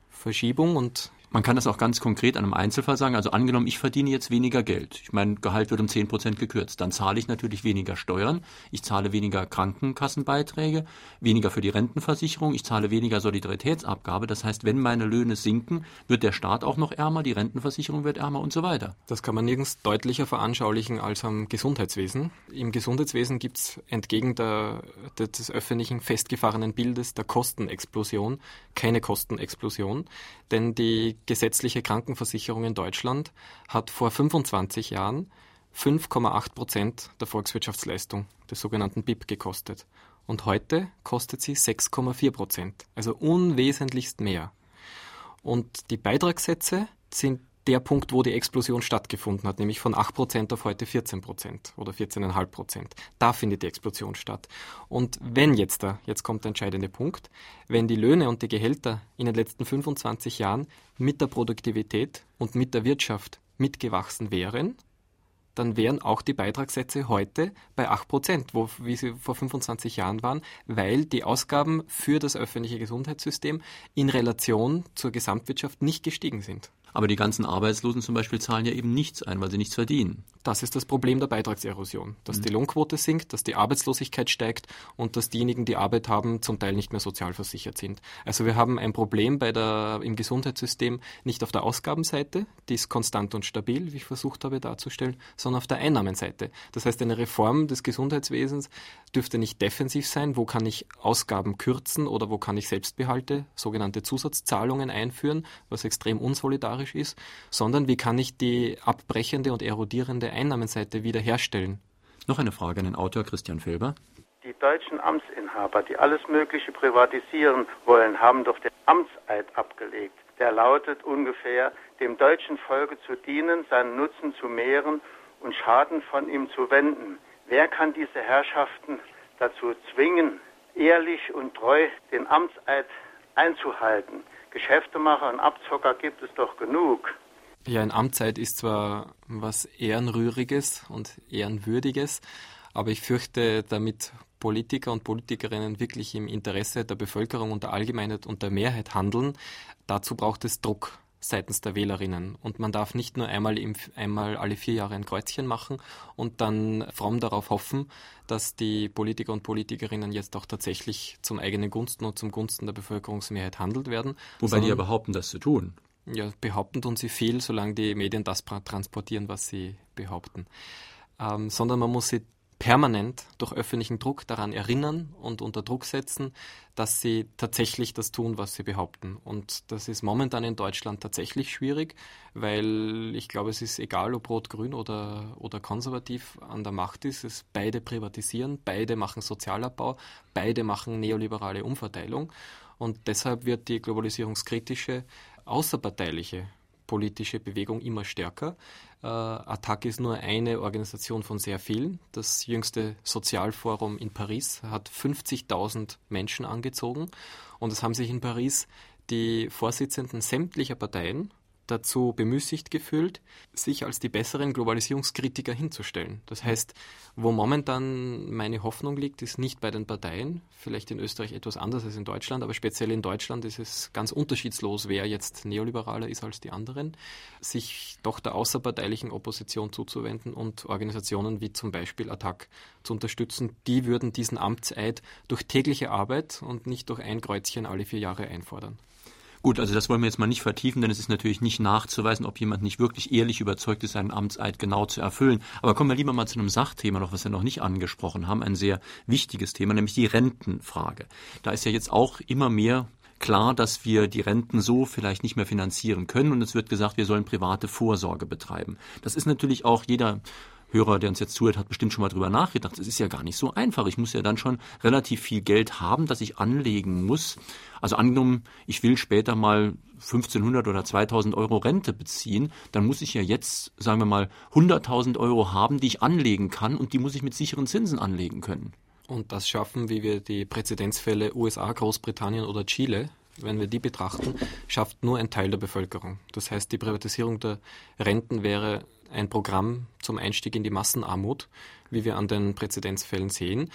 C: Verschiebung und
B: man kann das auch ganz konkret an einem Einzelfall sagen. Also angenommen, ich verdiene jetzt weniger Geld. Ich mein Gehalt wird um 10 Prozent gekürzt. Dann zahle ich natürlich weniger Steuern. Ich zahle weniger Krankenkassenbeiträge, weniger für die Rentenversicherung. Ich zahle weniger Solidaritätsabgabe. Das heißt, wenn meine Löhne sinken, wird der Staat auch noch ärmer, die Rentenversicherung wird ärmer und so weiter.
C: Das kann man nirgends deutlicher veranschaulichen als am Gesundheitswesen. Im Gesundheitswesen gibt es entgegen der, des öffentlichen festgefahrenen Bildes der Kostenexplosion keine Kostenexplosion. Denn die gesetzliche Krankenversicherung in Deutschland hat vor 25 Jahren 5,8 Prozent der Volkswirtschaftsleistung, des sogenannten BIP, gekostet. Und heute kostet sie 6,4 Prozent, also unwesentlichst mehr. Und die Beitragssätze sind der Punkt, wo die Explosion stattgefunden hat, nämlich von 8% auf heute 14% oder 14,5%. Da findet die Explosion statt. Und wenn jetzt da, jetzt kommt der entscheidende Punkt, wenn die Löhne und die Gehälter in den letzten 25 Jahren mit der Produktivität und mit der Wirtschaft mitgewachsen wären, dann wären auch die Beitragssätze heute bei 8%, wo, wie sie vor 25 Jahren waren, weil die Ausgaben für das öffentliche Gesundheitssystem in Relation zur Gesamtwirtschaft nicht gestiegen sind.
B: Aber die ganzen Arbeitslosen zum Beispiel zahlen ja eben nichts ein, weil sie nichts verdienen.
C: Das ist das Problem der Beitragserosion, dass mhm. die Lohnquote sinkt, dass die Arbeitslosigkeit steigt und dass diejenigen, die Arbeit haben, zum Teil nicht mehr sozialversichert sind. Also wir haben ein Problem bei der, im Gesundheitssystem nicht auf der Ausgabenseite, die ist konstant und stabil, wie ich versucht habe darzustellen, sondern auf der Einnahmenseite. Das heißt, eine Reform des Gesundheitswesens dürfte nicht defensiv sein, wo kann ich Ausgaben kürzen oder wo kann ich Selbstbehalte, sogenannte Zusatzzahlungen einführen, was extrem unsolidarisch solidarisch ist, sondern wie kann ich die abbrechende und erodierende Einnahmenseite wiederherstellen?
B: Noch eine Frage an den Autor Christian Felber.
H: Die deutschen Amtsinhaber, die alles Mögliche privatisieren wollen, haben doch den Amtseid abgelegt. Der lautet ungefähr, dem deutschen Volke zu dienen, seinen Nutzen zu mehren und Schaden von ihm zu wenden. Wer kann diese Herrschaften dazu zwingen, ehrlich und treu den Amtseid einzuhalten? Geschäftemacher und Abzocker gibt es doch genug.
C: Ja, ein Amtszeit ist zwar was Ehrenrühriges und Ehrenwürdiges, aber ich fürchte, damit Politiker und Politikerinnen wirklich im Interesse der Bevölkerung und der Allgemeinheit und der Mehrheit handeln, dazu braucht es Druck seitens der Wählerinnen. Und man darf nicht nur einmal, im, einmal alle vier Jahre ein Kreuzchen machen und dann fromm darauf hoffen, dass die Politiker und Politikerinnen jetzt auch tatsächlich zum eigenen Gunsten und zum Gunsten der Bevölkerungsmehrheit handelt werden.
B: Wobei die ja behaupten, das zu tun.
C: Ja, behaupten tun sie viel, solange die Medien das transportieren, was sie behaupten. Ähm, sondern man muss sie permanent durch öffentlichen Druck daran erinnern und unter Druck setzen, dass sie tatsächlich das tun, was sie behaupten. Und das ist momentan in Deutschland tatsächlich schwierig, weil ich glaube, es ist egal, ob rot-grün oder, oder konservativ an der Macht ist. Es beide privatisieren, beide machen Sozialabbau, beide machen neoliberale Umverteilung. Und deshalb wird die globalisierungskritische außerparteiliche politische Bewegung immer stärker. Äh, Attac ist nur eine Organisation von sehr vielen. Das jüngste Sozialforum in Paris hat 50.000 Menschen angezogen und es haben sich in Paris die Vorsitzenden sämtlicher Parteien dazu bemüßigt gefühlt, sich als die besseren Globalisierungskritiker hinzustellen. Das heißt, wo momentan meine Hoffnung liegt, ist nicht bei den Parteien, vielleicht in Österreich etwas anders als in Deutschland, aber speziell in Deutschland ist es ganz unterschiedslos, wer jetzt neoliberaler ist als die anderen, sich doch der außerparteilichen Opposition zuzuwenden und Organisationen wie zum Beispiel Attac zu unterstützen. Die würden diesen Amtseid durch tägliche Arbeit und nicht durch ein Kreuzchen alle vier Jahre einfordern.
B: Gut, also das wollen wir jetzt mal nicht vertiefen, denn es ist natürlich nicht nachzuweisen, ob jemand nicht wirklich ehrlich überzeugt ist, seinen Amtseid genau zu erfüllen. Aber kommen wir lieber mal zu einem Sachthema noch, was wir noch nicht angesprochen haben, ein sehr wichtiges Thema, nämlich die Rentenfrage. Da ist ja jetzt auch immer mehr klar, dass wir die Renten so vielleicht nicht mehr finanzieren können und es wird gesagt, wir sollen private Vorsorge betreiben. Das ist natürlich auch jeder Hörer, der uns jetzt zuhört, hat bestimmt schon mal drüber nachgedacht. Es ist ja gar nicht so einfach. Ich muss ja dann schon relativ viel Geld haben, das ich anlegen muss. Also angenommen, ich will später mal 1500 oder 2000 Euro Rente beziehen, dann muss ich ja jetzt, sagen wir mal, 100.000 Euro haben, die ich anlegen kann und die muss ich mit sicheren Zinsen anlegen können.
C: Und das schaffen, wie wir die Präzedenzfälle USA, Großbritannien oder Chile wenn wir die betrachten, schafft nur ein Teil der Bevölkerung. Das heißt, die Privatisierung der Renten wäre ein Programm zum Einstieg in die Massenarmut, wie wir an den Präzedenzfällen sehen.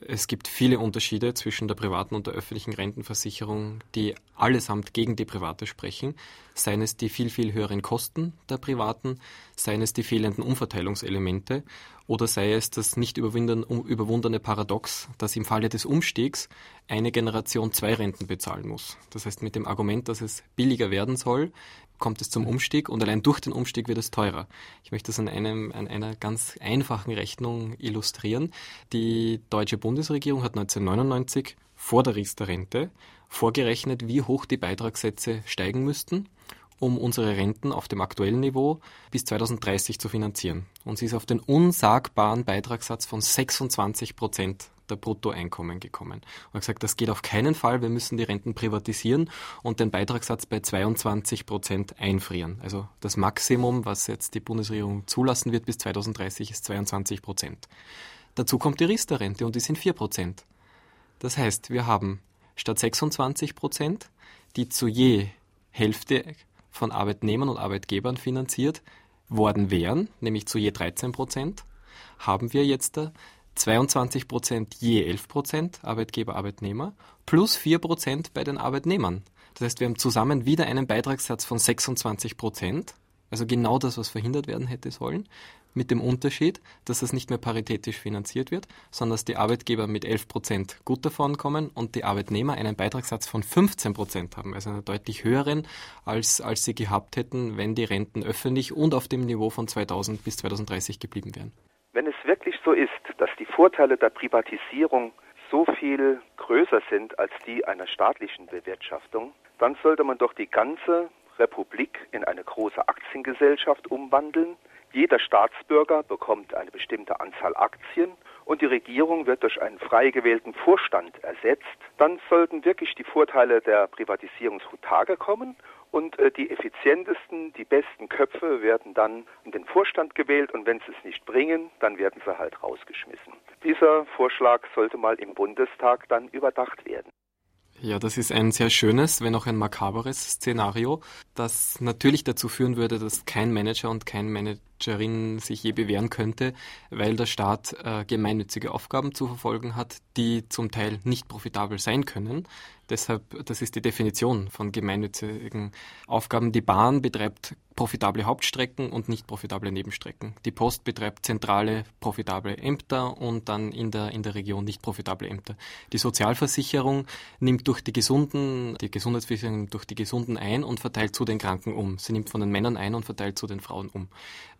C: Es gibt viele Unterschiede zwischen der privaten und der öffentlichen Rentenversicherung, die allesamt gegen die private sprechen, seien es die viel, viel höheren Kosten der privaten, seien es die fehlenden Umverteilungselemente oder sei es das nicht überwundene Paradox, dass im Falle des Umstiegs eine Generation zwei Renten bezahlen muss. Das heißt, mit dem Argument, dass es billiger werden soll, kommt es zum Umstieg und allein durch den Umstieg wird es teurer. Ich möchte das an, einem, an einer ganz einfachen Rechnung illustrieren. Die deutsche Bundesregierung hat 1999 vor der Riester-Rente vorgerechnet, wie hoch die Beitragssätze steigen müssten, um unsere Renten auf dem aktuellen Niveau bis 2030 zu finanzieren. Und sie ist auf den unsagbaren Beitragssatz von 26 Prozent der Bruttoeinkommen gekommen. Und gesagt, das geht auf keinen Fall, wir müssen die Renten privatisieren und den Beitragssatz bei 22 Prozent einfrieren. Also das Maximum, was jetzt die Bundesregierung zulassen wird bis 2030, ist 22 Prozent. Dazu kommt die Riester-Rente und die sind 4 Prozent. Das heißt, wir haben statt 26 Prozent, die zu je Hälfte von Arbeitnehmern und Arbeitgebern finanziert worden wären, nämlich zu je 13 Prozent, haben wir jetzt 22 Prozent je 11 Prozent Arbeitgeber, Arbeitnehmer plus 4 Prozent bei den Arbeitnehmern. Das heißt, wir haben zusammen wieder einen Beitragssatz von 26 Prozent, also genau das, was verhindert werden hätte sollen, mit dem Unterschied, dass das nicht mehr paritätisch finanziert wird, sondern dass die Arbeitgeber mit 11 Prozent gut davon kommen und die Arbeitnehmer einen Beitragssatz von 15 Prozent haben, also einen deutlich höheren, als, als sie gehabt hätten, wenn die Renten öffentlich und auf dem Niveau von 2000 bis 2030 geblieben wären.
I: Wenn es wirklich so ist, dass die Vorteile der Privatisierung so viel größer sind als die einer staatlichen Bewirtschaftung, dann sollte man doch die ganze Republik in eine große Aktiengesellschaft umwandeln. Jeder Staatsbürger bekommt eine bestimmte Anzahl Aktien und die Regierung wird durch einen frei gewählten Vorstand ersetzt, dann sollten wirklich die Vorteile der Privatisierung zutage kommen und äh, die effizientesten, die besten Köpfe werden dann in den Vorstand gewählt und wenn sie es nicht bringen, dann werden sie halt rausgeschmissen. Dieser Vorschlag sollte mal im Bundestag dann überdacht werden.
C: Ja, das ist ein sehr schönes, wenn auch ein makaberes Szenario, das natürlich dazu führen würde, dass kein Manager und kein Managerin sich je bewähren könnte, weil der Staat äh, gemeinnützige Aufgaben zu verfolgen hat, die zum Teil nicht profitabel sein können. Deshalb, das ist die Definition von gemeinnützigen Aufgaben. Die Bahn betreibt profitable Hauptstrecken und nicht profitable Nebenstrecken. Die Post betreibt zentrale profitable Ämter und dann in der, in der Region nicht profitable Ämter. Die Sozialversicherung nimmt durch die Gesunden, die Gesundheitsversicherung nimmt durch die Gesunden ein und verteilt zu den Kranken um. Sie nimmt von den Männern ein und verteilt zu den Frauen um.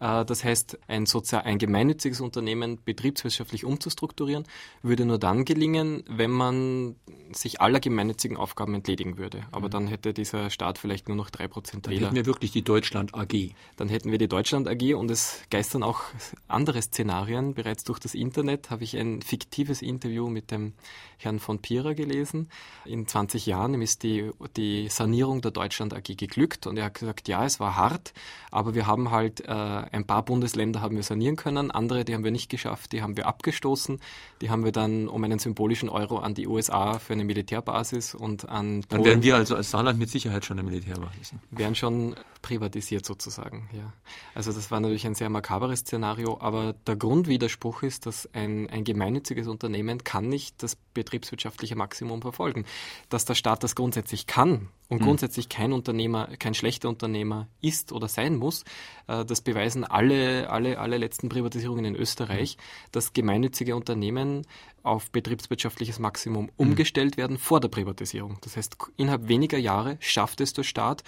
C: Äh, das heißt, ein, sozial, ein gemeinnütziges Unternehmen betriebswirtschaftlich umzustrukturieren, würde nur dann gelingen, wenn man sich aller gemeinnützigen Aufgaben entledigen würde. Aber mhm. dann hätte dieser Staat vielleicht nur noch drei Prozent
B: Wähler. Dann hätten wir wirklich die Deutschland AG.
C: Dann hätten wir die Deutschland AG und es geistern auch andere Szenarien. Bereits durch das Internet habe ich ein fiktives Interview mit dem Herrn von Pira gelesen. In 20 Jahren ist die, die Sanierung der Deutschland AG geglückt und er hat gesagt, ja, es war hart, aber wir haben halt äh, ein paar Bundesländer haben wir sanieren können, andere, die haben wir nicht geschafft, die haben wir abgestoßen, die haben wir dann um einen symbolischen Euro an die USA für eine Militärbasis und an
B: Polen. Dann wären wir also als Saarland mit Sicherheit schon eine Militärbasis.
C: Wären schon privatisiert sozusagen, ja. Also das war natürlich ein sehr makaberes Szenario, aber der Grundwiderspruch ist, dass ein, ein gemeinnütziges Unternehmen kann nicht das betriebswirtschaftliche Maximum verfolgen. Dass der Staat das grundsätzlich kann und mhm. grundsätzlich kein Unternehmer, kein schlechter Unternehmer ist oder sein muss, äh, das beweisen alle, alle, alle letzten Privatisierungen in Österreich, mhm. dass gemeinnützige Unternehmen auf betriebswirtschaftliches Maximum mhm. umgestellt werden vor der Privatisierung. Das heißt, innerhalb weniger Jahre schafft es der Staat,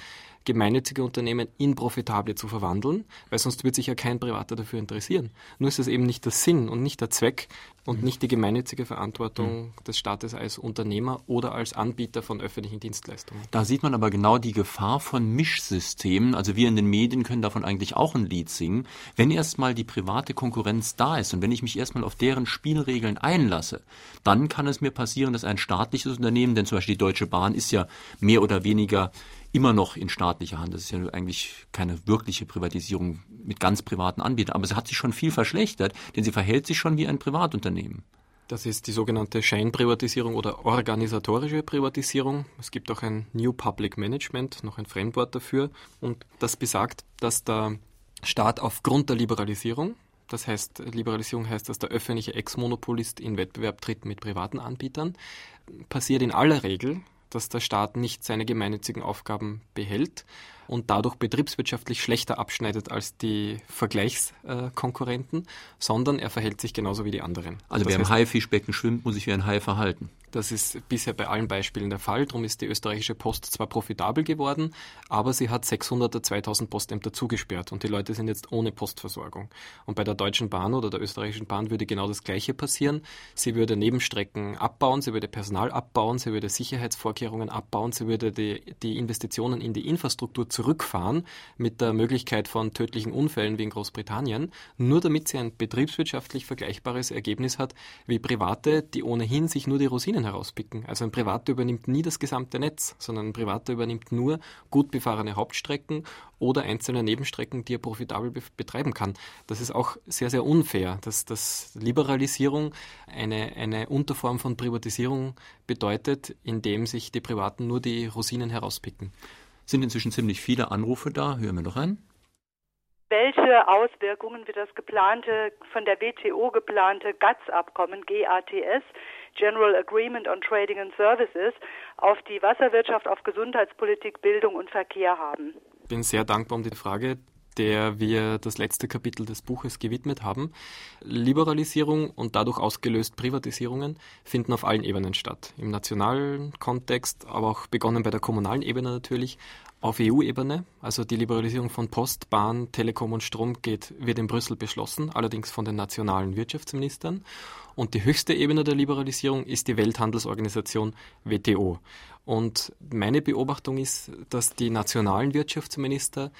C: gemeinnützige Unternehmen in profitable zu verwandeln, weil sonst wird sich ja kein Privater dafür interessieren. Nur ist das eben nicht der Sinn und nicht der Zweck und mhm. nicht die gemeinnützige Verantwortung mhm. des Staates als Unternehmer oder als Anbieter von öffentlichen Dienstleistungen.
B: Da sieht man aber genau die Gefahr von Mischsystemen. Also wir in den Medien können davon eigentlich auch ein Lied singen. Wenn erstmal die private Konkurrenz da ist und wenn ich mich erstmal auf deren Spielregeln einlasse, dann kann es mir passieren, dass ein staatliches Unternehmen, denn zum Beispiel die Deutsche Bahn ist ja mehr oder weniger immer noch in staatlicher Hand. Das ist ja eigentlich keine wirkliche Privatisierung mit ganz privaten Anbietern. Aber sie hat sich schon viel verschlechtert, denn sie verhält sich schon wie ein Privatunternehmen.
C: Das ist die sogenannte Scheinprivatisierung oder organisatorische Privatisierung. Es gibt auch ein New Public Management, noch ein Fremdwort dafür. Und das besagt, dass der Staat aufgrund der Liberalisierung, das heißt, Liberalisierung heißt, dass der öffentliche Ex-Monopolist in Wettbewerb tritt mit privaten Anbietern, passiert in aller Regel, dass der Staat nicht seine gemeinnützigen Aufgaben behält und dadurch betriebswirtschaftlich schlechter abschneidet als die Vergleichskonkurrenten, sondern er verhält sich genauso wie die anderen.
B: Also das wer im Haifischbecken schwimmt, muss sich wie ein Hai verhalten.
C: Das ist bisher bei allen Beispielen der Fall. Darum ist die österreichische Post zwar profitabel geworden, aber sie hat 600 oder 2000 Postämter zugesperrt und die Leute sind jetzt ohne Postversorgung. Und bei der Deutschen Bahn oder der österreichischen Bahn würde genau das Gleiche passieren. Sie würde Nebenstrecken abbauen, sie würde Personal abbauen, sie würde Sicherheitsvorkehrungen abbauen, sie würde die, die Investitionen in die Infrastruktur zurückfahren mit der Möglichkeit von tödlichen Unfällen wie in Großbritannien, nur damit sie ein betriebswirtschaftlich vergleichbares Ergebnis hat wie private, die ohnehin sich nur die Rosinen herauspicken. Also ein Privater übernimmt nie das gesamte Netz, sondern ein Privater übernimmt nur gut befahrene Hauptstrecken oder einzelne Nebenstrecken, die er profitabel be betreiben kann. Das ist auch sehr, sehr unfair, dass, dass Liberalisierung eine, eine Unterform von Privatisierung bedeutet, indem sich die Privaten nur die Rosinen herauspicken.
B: Sind inzwischen ziemlich viele Anrufe da. Hören wir noch ein.
J: Welche Auswirkungen wird das geplante, von der WTO geplante GATS-Abkommen, GATS, General Agreement on Trading and Services, auf die Wasserwirtschaft, auf Gesundheitspolitik, Bildung und Verkehr haben?
C: Ich bin sehr dankbar um die Frage der wir das letzte Kapitel des Buches gewidmet haben. Liberalisierung und dadurch ausgelöst Privatisierungen finden auf allen Ebenen statt. Im nationalen Kontext, aber auch begonnen bei der kommunalen Ebene natürlich, auf EU-Ebene, also die Liberalisierung von Post, Bahn, Telekom und Strom geht, wird in Brüssel beschlossen, allerdings von den nationalen Wirtschaftsministern. Und die höchste Ebene der Liberalisierung ist die Welthandelsorganisation WTO. Und meine Beobachtung ist, dass die nationalen Wirtschaftsminister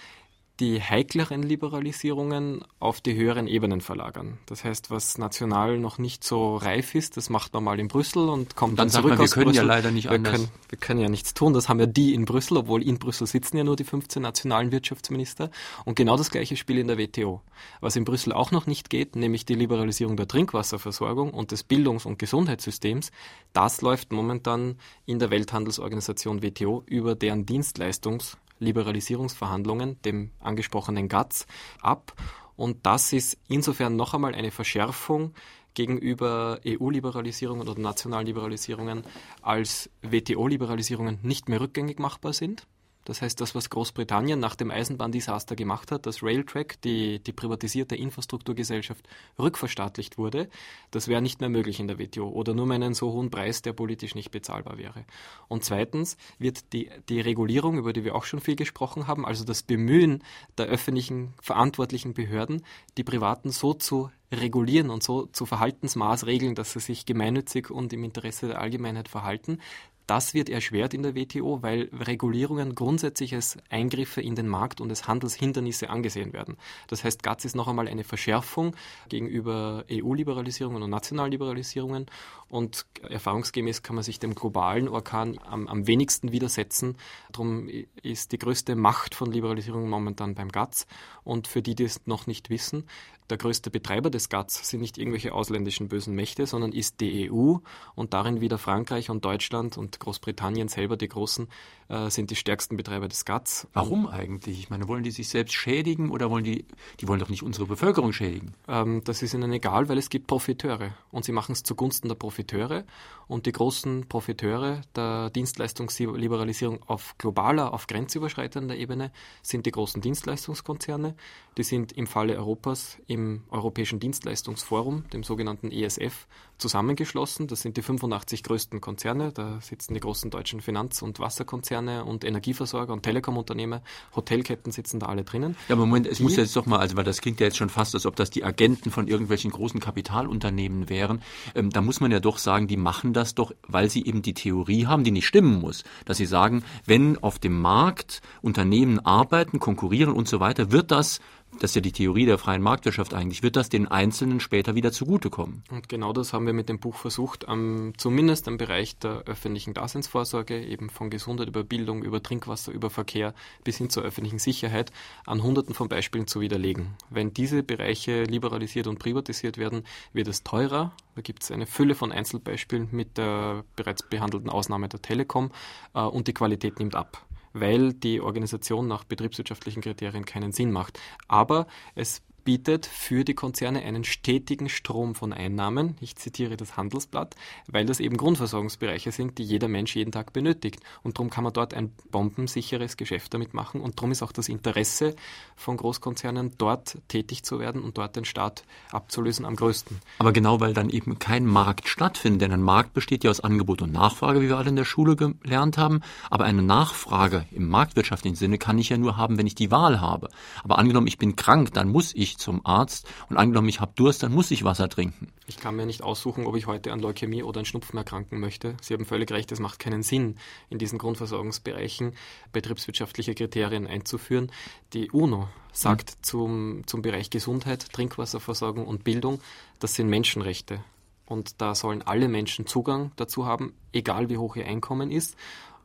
C: die heikleren Liberalisierungen auf die höheren Ebenen verlagern. Das heißt, was national noch nicht so reif ist, das macht man mal in Brüssel und kommt dann, dann zurück man,
B: wir können
C: Brüssel.
B: ja leider nicht
C: wir
B: anders.
C: Können, wir können ja nichts tun. Das haben ja die in Brüssel, obwohl in Brüssel sitzen ja nur die 15 nationalen Wirtschaftsminister. Und genau das gleiche Spiel in der WTO. Was in Brüssel auch noch nicht geht, nämlich die Liberalisierung der Trinkwasserversorgung und des Bildungs- und Gesundheitssystems, das läuft momentan in der Welthandelsorganisation WTO über deren Dienstleistungs- Liberalisierungsverhandlungen, dem angesprochenen GATS, ab. Und das ist insofern noch einmal eine Verschärfung gegenüber EU-Liberalisierungen oder nationalen Liberalisierungen, als WTO-Liberalisierungen nicht mehr rückgängig machbar sind. Das heißt, das, was Großbritannien nach dem Eisenbahndesaster gemacht hat, dass Railtrack, die, die privatisierte Infrastrukturgesellschaft, rückverstaatlicht wurde, das wäre nicht mehr möglich in der WTO oder nur mit einem so hohen Preis, der politisch nicht bezahlbar wäre. Und zweitens wird die, die Regulierung, über die wir auch schon viel gesprochen haben, also das Bemühen der öffentlichen verantwortlichen Behörden, die Privaten so zu regulieren und so zu Verhaltensmaßregeln, dass sie sich gemeinnützig und im Interesse der Allgemeinheit verhalten, das wird erschwert in der WTO, weil Regulierungen grundsätzlich als Eingriffe in den Markt und als Handelshindernisse angesehen werden. Das heißt, GATS ist noch einmal eine Verschärfung gegenüber EU-Liberalisierungen und Nationalliberalisierungen und erfahrungsgemäß kann man sich dem globalen Orkan am, am wenigsten widersetzen. Darum ist die größte Macht von Liberalisierung momentan beim GATS und für die, die es noch nicht wissen, der größte Betreiber des GATS sind nicht irgendwelche ausländischen bösen Mächte, sondern ist die EU und darin wieder Frankreich und Deutschland und Großbritannien selber, die großen, äh, sind die stärksten Betreiber des GATS.
B: Warum eigentlich? Ich meine, wollen die sich selbst schädigen oder wollen die, die wollen doch nicht unsere Bevölkerung schädigen?
C: Ähm, das ist ihnen egal, weil es gibt Profiteure und sie machen es zugunsten der Profiteure und die großen Profiteure der Dienstleistungsliberalisierung auf globaler, auf grenzüberschreitender Ebene sind die großen Dienstleistungskonzerne. Die sind im Falle Europas im Europäischen Dienstleistungsforum, dem sogenannten ESF, zusammengeschlossen. Das sind die 85 größten Konzerne. Da sitzen die großen deutschen Finanz- und Wasserkonzerne und Energieversorger und Telekomunternehmen. Hotelketten sitzen da alle drinnen.
B: Ja, aber Moment, es die, muss jetzt doch mal, also weil das klingt ja jetzt schon fast, als ob das die Agenten von irgendwelchen großen Kapitalunternehmen wären. Ähm, da muss man ja doch sagen, die machen das doch, weil sie eben die Theorie haben, die nicht stimmen muss, dass sie sagen, wenn auf dem Markt Unternehmen arbeiten, konkurrieren und so weiter, wird das das ist ja die Theorie der freien Marktwirtschaft eigentlich, wird das den Einzelnen später wieder zugutekommen.
C: Und genau das haben wir mit dem Buch versucht, um, zumindest im Bereich der öffentlichen Daseinsvorsorge, eben von Gesundheit über Bildung, über Trinkwasser, über Verkehr bis hin zur öffentlichen Sicherheit, an hunderten von Beispielen zu widerlegen. Wenn diese Bereiche liberalisiert und privatisiert werden, wird es teurer. Da gibt es eine Fülle von Einzelbeispielen mit der bereits behandelten Ausnahme der Telekom äh, und die Qualität nimmt ab weil die Organisation nach betriebswirtschaftlichen Kriterien keinen Sinn macht. Aber es bietet für die Konzerne einen stetigen Strom von Einnahmen. Ich zitiere das Handelsblatt, weil das eben Grundversorgungsbereiche sind, die jeder Mensch jeden Tag benötigt. Und darum kann man dort ein bombensicheres Geschäft damit machen. Und darum ist auch das Interesse von Großkonzernen, dort tätig zu werden und dort den Staat abzulösen, am größten.
B: Aber genau, weil dann eben kein Markt stattfindet. Denn ein Markt besteht ja aus Angebot und Nachfrage, wie wir alle in der Schule gelernt haben. Aber eine Nachfrage im marktwirtschaftlichen Sinne kann ich ja nur haben, wenn ich die Wahl habe. Aber angenommen, ich bin krank, dann muss ich zum Arzt und angenommen, ich habe Durst, dann muss ich Wasser trinken.
C: Ich kann mir nicht aussuchen, ob ich heute an Leukämie oder an Schnupfen erkranken möchte. Sie haben völlig recht, es macht keinen Sinn, in diesen Grundversorgungsbereichen betriebswirtschaftliche Kriterien einzuführen. Die UNO sagt mhm. zum, zum Bereich Gesundheit, Trinkwasserversorgung und Bildung, das sind Menschenrechte. Und da sollen alle Menschen Zugang dazu haben, egal wie hoch ihr Einkommen ist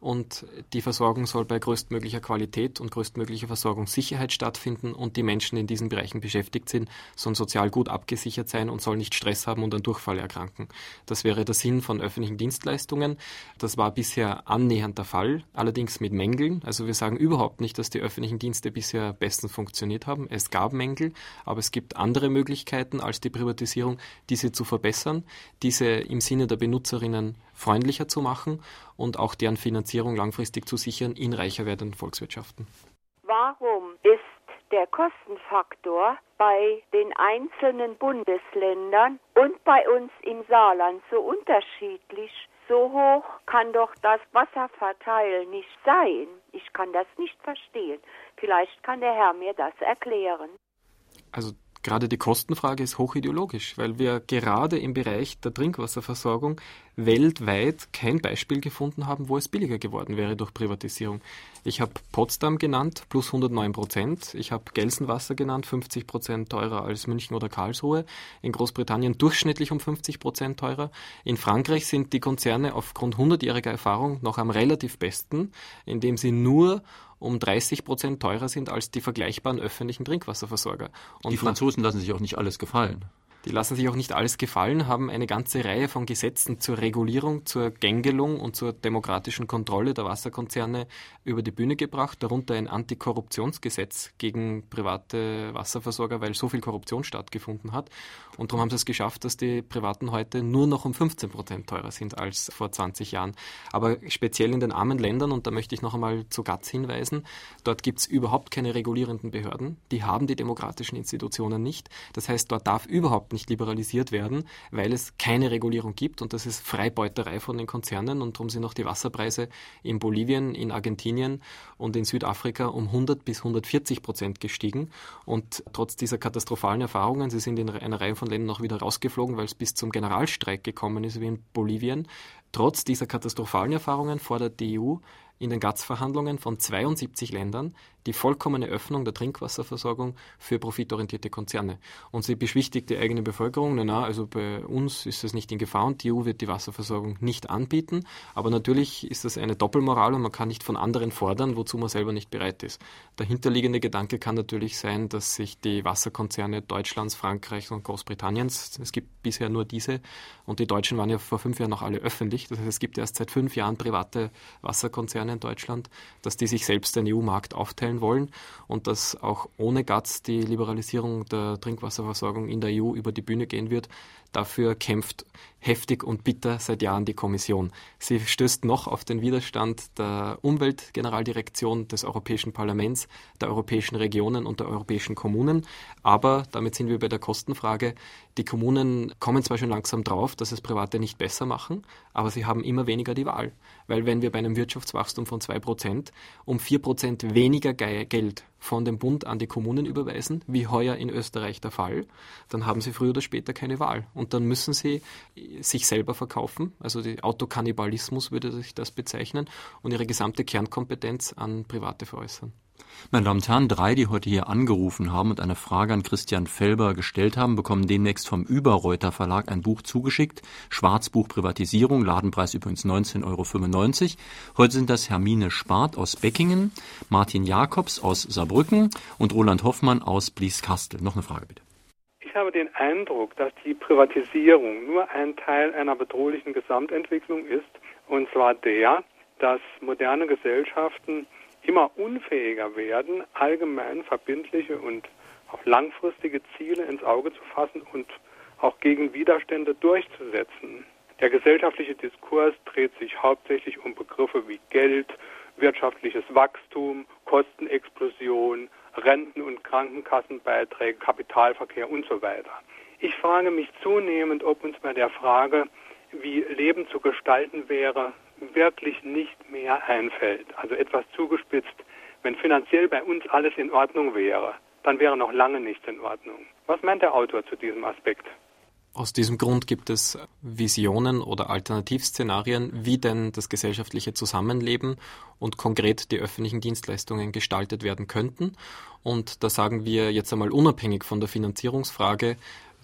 C: und die Versorgung soll bei größtmöglicher Qualität und größtmöglicher Versorgungssicherheit stattfinden und die Menschen, die in diesen Bereichen beschäftigt sind, sollen sozial gut abgesichert sein und sollen nicht Stress haben und an Durchfall erkranken. Das wäre der Sinn von öffentlichen Dienstleistungen. Das war bisher annähernd der Fall, allerdings mit Mängeln. Also wir sagen überhaupt nicht, dass die öffentlichen Dienste bisher bestens funktioniert haben. Es gab Mängel, aber es gibt andere Möglichkeiten als die Privatisierung, diese zu verbessern, diese im Sinne der Benutzerinnen freundlicher zu machen und auch deren Finanzierung langfristig zu sichern in reicher werdenden Volkswirtschaften.
K: Warum ist der Kostenfaktor bei den einzelnen Bundesländern und bei uns im Saarland so unterschiedlich? So hoch kann doch das Wasserverteilen nicht sein. Ich kann das nicht verstehen. Vielleicht kann der Herr mir das erklären.
C: Also Gerade die Kostenfrage ist hochideologisch, weil wir gerade im Bereich der Trinkwasserversorgung weltweit kein Beispiel gefunden haben, wo es billiger geworden wäre durch Privatisierung. Ich habe Potsdam genannt, plus 109 Prozent. Ich habe Gelsenwasser genannt, 50 Prozent teurer als München oder Karlsruhe. In Großbritannien durchschnittlich um 50 Prozent teurer. In Frankreich sind die Konzerne aufgrund hundertjähriger Erfahrung noch am relativ besten, indem sie nur um 30 Prozent teurer sind als die vergleichbaren öffentlichen Trinkwasserversorger.
B: Und die Franzosen lassen sich auch nicht alles gefallen.
C: Die lassen sich auch nicht alles gefallen, haben eine ganze Reihe von Gesetzen zur Regulierung, zur Gängelung und zur demokratischen Kontrolle der Wasserkonzerne über die Bühne gebracht, darunter ein Antikorruptionsgesetz gegen private Wasserversorger, weil so viel Korruption stattgefunden hat. Und darum haben sie es geschafft, dass die Privaten heute nur noch um 15 Prozent teurer sind als vor 20 Jahren. Aber speziell in den armen Ländern, und da möchte ich noch einmal zu GATS hinweisen, dort gibt es überhaupt keine regulierenden Behörden. Die haben die demokratischen Institutionen nicht. Das heißt, dort darf überhaupt nicht liberalisiert werden, weil es keine Regulierung gibt und das ist Freibeuterei von den Konzernen und darum sind auch die Wasserpreise in Bolivien, in Argentinien und in Südafrika um 100 bis 140 Prozent gestiegen. Und trotz dieser katastrophalen Erfahrungen, sie sind in einer Reihe von Ländern auch wieder rausgeflogen, weil es bis zum Generalstreik gekommen ist wie in Bolivien, Trotz dieser katastrophalen Erfahrungen fordert die EU in den GATS-Verhandlungen von 72 Ländern die vollkommene Öffnung der Trinkwasserversorgung für profitorientierte Konzerne. Und sie beschwichtigt die eigene Bevölkerung, na, na, also bei uns ist es nicht in Gefahr und die EU wird die Wasserversorgung nicht anbieten. Aber natürlich ist das eine Doppelmoral und man kann nicht von anderen fordern, wozu man selber nicht bereit ist. Dahinterliegende Gedanke kann natürlich sein, dass sich die Wasserkonzerne Deutschlands, Frankreichs und Großbritanniens, es gibt bisher nur diese, und die Deutschen waren ja vor fünf Jahren noch alle öffentlich, das heißt es gibt erst seit fünf Jahren private Wasserkonzerne in Deutschland, dass die sich selbst den EU-Markt aufteilen wollen und dass auch ohne GATS die Liberalisierung der Trinkwasserversorgung in der EU über die Bühne gehen wird. Dafür kämpft heftig und bitter seit Jahren die Kommission. Sie stößt noch auf den Widerstand der Umweltgeneraldirektion, des Europäischen Parlaments, der europäischen Regionen und der europäischen Kommunen. Aber damit sind wir bei der Kostenfrage. Die Kommunen kommen zwar schon langsam drauf, dass es Private nicht besser machen, aber sie haben immer weniger die Wahl. Weil wenn wir bei einem Wirtschaftswachstum von 2% um 4% weniger Geld von dem Bund an die Kommunen überweisen, wie heuer in Österreich der Fall, dann haben sie früher oder später keine Wahl. Und dann müssen sie sich selber verkaufen, also Autokannibalismus würde sich das bezeichnen, und ihre gesamte Kernkompetenz an Private veräußern.
B: Meine Damen und Herren, drei, die heute hier angerufen haben und eine Frage an Christian Felber gestellt haben, bekommen demnächst vom Überreuter Verlag ein Buch zugeschickt. Schwarzbuch Privatisierung, Ladenpreis übrigens 19,95 Euro. Heute sind das Hermine Spart aus Beckingen, Martin Jakobs aus Saarbrücken und Roland Hoffmann aus Blieskastel. Noch eine Frage bitte.
L: Ich habe den Eindruck, dass die Privatisierung nur ein Teil einer bedrohlichen Gesamtentwicklung ist, und zwar der, dass moderne Gesellschaften immer unfähiger werden, allgemein verbindliche und auch langfristige Ziele ins Auge zu fassen und auch gegen Widerstände durchzusetzen. Der gesellschaftliche Diskurs dreht sich hauptsächlich um Begriffe wie Geld, wirtschaftliches Wachstum, Kostenexplosion, Renten- und Krankenkassenbeiträge, Kapitalverkehr und so weiter. Ich frage mich zunehmend, ob uns bei der Frage, wie Leben zu gestalten wäre, wirklich nicht mehr einfällt. Also etwas zugespitzt, wenn finanziell bei uns alles in Ordnung wäre, dann wäre noch lange nichts in Ordnung. Was meint der Autor zu diesem Aspekt?
C: Aus diesem Grund gibt es Visionen oder Alternativszenarien, wie denn das gesellschaftliche Zusammenleben und konkret die öffentlichen Dienstleistungen gestaltet werden könnten. Und da sagen wir jetzt einmal unabhängig von der Finanzierungsfrage,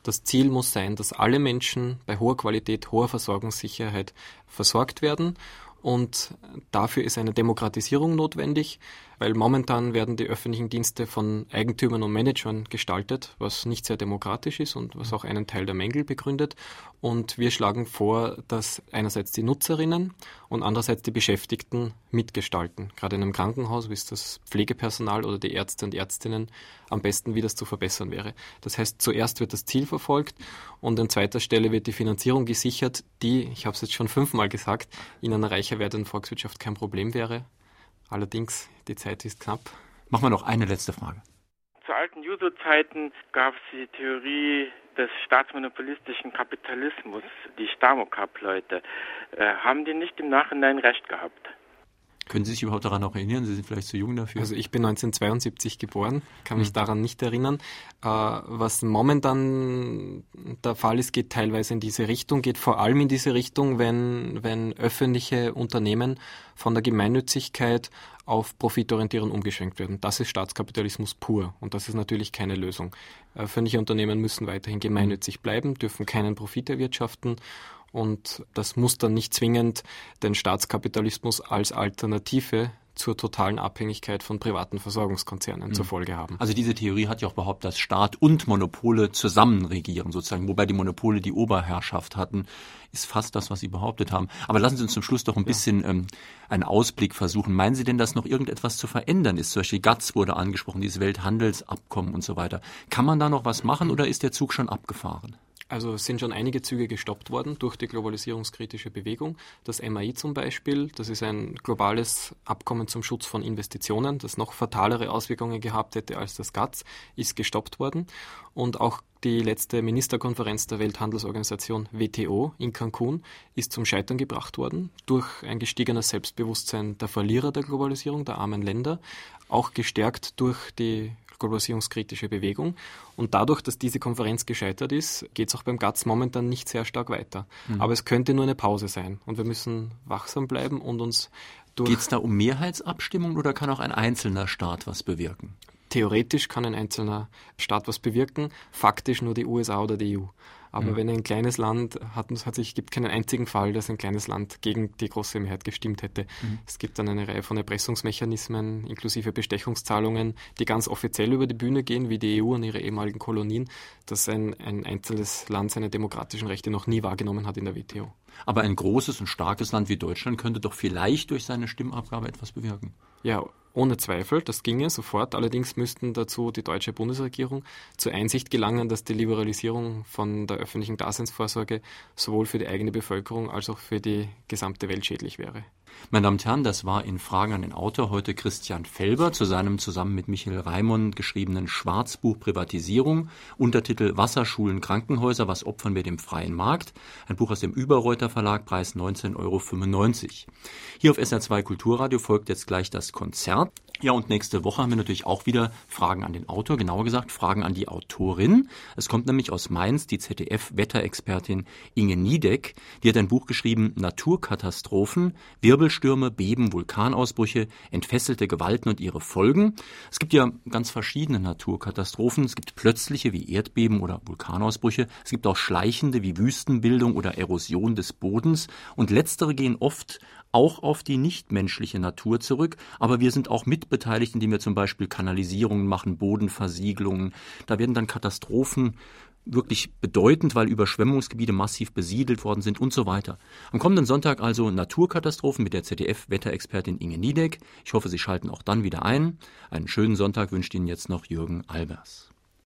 C: das Ziel muss sein, dass alle Menschen bei hoher Qualität, hoher Versorgungssicherheit versorgt werden. Und dafür ist eine Demokratisierung notwendig weil momentan werden die öffentlichen Dienste von Eigentümern und Managern gestaltet, was nicht sehr demokratisch ist und was auch einen Teil der Mängel begründet. Und wir schlagen vor, dass einerseits die Nutzerinnen und andererseits die Beschäftigten mitgestalten. Gerade in einem Krankenhaus, wie es das Pflegepersonal oder die Ärzte und Ärztinnen am besten, wie das zu verbessern wäre. Das heißt, zuerst wird das Ziel verfolgt und an zweiter Stelle wird die Finanzierung gesichert, die, ich habe es jetzt schon fünfmal gesagt, in einer reicher werdenden Volkswirtschaft kein Problem wäre. Allerdings, die Zeit ist knapp.
B: Machen wir noch eine letzte Frage.
M: Zu alten Juso-Zeiten gab es die Theorie des staatsmonopolistischen Kapitalismus, die Stamokap-Leute. Äh, haben die nicht im Nachhinein recht gehabt?
B: Können Sie sich überhaupt daran noch erinnern? Sie sind vielleicht zu jung dafür.
C: Also ich bin 1972 geboren, kann mich
B: Hm.
C: daran nicht erinnern. Äh, was momentan der Fall ist, geht teilweise in diese Richtung, geht vor allem in diese Richtung, wenn, wenn öffentliche Unternehmen von der Gemeinnützigkeit auf Profitorientierung umgeschwenkt werden. Das ist Staatskapitalismus pur und das ist natürlich keine Lösung. Öffentliche Unternehmen müssen weiterhin gemeinnützig bleiben, dürfen keinen Profit erwirtschaften und das muss dann nicht zwingend den Staatskapitalismus als Alternative zur totalen Abhängigkeit von privaten Versorgungskonzernen
B: Mhm.
C: zur Folge haben.
B: Also diese Theorie hat ja auch behauptet, dass Staat und Monopole zusammen regieren, sozusagen, wobei die Monopole die Oberherrschaft hatten, ist fast das, was Sie behauptet haben. Aber lassen Sie uns zum Schluss doch ein bisschen ähm, einen Ausblick versuchen. Meinen Sie denn, dass noch irgendetwas zu verändern ist? Zum Beispiel GATS wurde angesprochen, dieses Welthandelsabkommen und so weiter. Kann man da noch was machen oder ist der Zug schon abgefahren?
C: Also es sind schon einige Züge gestoppt worden durch die globalisierungskritische Bewegung. Das MAI zum Beispiel, das ist ein globales Abkommen zum Schutz von Investitionen, das noch fatalere Auswirkungen gehabt hätte als das GATS, ist gestoppt worden. Und auch die letzte Ministerkonferenz der Welthandelsorganisation WTO in Cancun ist zum Scheitern gebracht worden durch ein gestiegenes Selbstbewusstsein der Verlierer der Globalisierung, der armen Länder, auch gestärkt durch die globalisierungskritische Bewegung. Und dadurch, dass diese Konferenz gescheitert ist, geht es auch beim GATS momentan nicht sehr stark weiter.
B: Mhm.
C: Aber es könnte nur eine Pause sein. Und wir müssen wachsam bleiben und uns durch.
B: Geht es da um Mehrheitsabstimmung oder kann auch ein einzelner Staat was bewirken?
C: Theoretisch kann ein einzelner Staat was bewirken, faktisch nur die USA oder die EU. Aber
B: Mhm.
C: wenn ein kleines Land hat, hat sich, gibt keinen einzigen Fall, dass ein kleines Land gegen die große Mehrheit gestimmt hätte.
B: Mhm.
C: Es gibt dann eine Reihe von Erpressungsmechanismen inklusive Bestechungszahlungen, die ganz offiziell über die Bühne gehen, wie die EU und ihre ehemaligen Kolonien, dass ein, ein einzelnes Land seine demokratischen Rechte noch nie wahrgenommen hat in der WTO.
B: Aber ein großes und starkes Land wie Deutschland könnte doch vielleicht durch seine Stimmabgabe etwas bewirken.
C: Ja, ohne Zweifel, das ginge sofort. Allerdings müssten dazu die deutsche Bundesregierung zur Einsicht gelangen, dass die Liberalisierung von der öffentlichen Daseinsvorsorge sowohl für die eigene Bevölkerung als auch für die gesamte Welt schädlich wäre.
B: Meine Damen und Herren, das war in Fragen an den Autor heute Christian Felber zu seinem zusammen mit Michael Raimond geschriebenen Schwarzbuch Privatisierung, Untertitel Wasserschulen, Krankenhäuser, was opfern wir dem freien Markt? Ein Buch aus dem Überreuter Verlag, Preis 19,95 Euro. Hier auf SR2 Kulturradio folgt jetzt gleich das Konzert. Ja, und nächste Woche haben wir natürlich auch wieder Fragen an den Autor, genauer gesagt Fragen an die Autorin. Es kommt nämlich aus Mainz die ZDF-Wetterexpertin Inge Niedeck. Die hat ein Buch geschrieben, Naturkatastrophen, Wirbelstürme, Beben, Vulkanausbrüche, entfesselte Gewalten und ihre Folgen. Es gibt ja ganz verschiedene Naturkatastrophen. Es gibt plötzliche wie Erdbeben oder Vulkanausbrüche. Es gibt auch schleichende wie Wüstenbildung oder Erosion des Bodens. Und letztere gehen oft auch auf die nichtmenschliche Natur zurück, aber wir sind auch mitbeteiligt, indem wir zum Beispiel Kanalisierungen machen, Bodenversiegelungen. Da werden dann Katastrophen wirklich bedeutend, weil Überschwemmungsgebiete massiv besiedelt worden sind und so weiter. Am kommenden Sonntag also Naturkatastrophen mit der ZDF-Wetterexpertin Inge Niedeck. Ich hoffe, Sie schalten auch dann wieder ein. Einen schönen Sonntag wünscht Ihnen jetzt noch Jürgen Albers.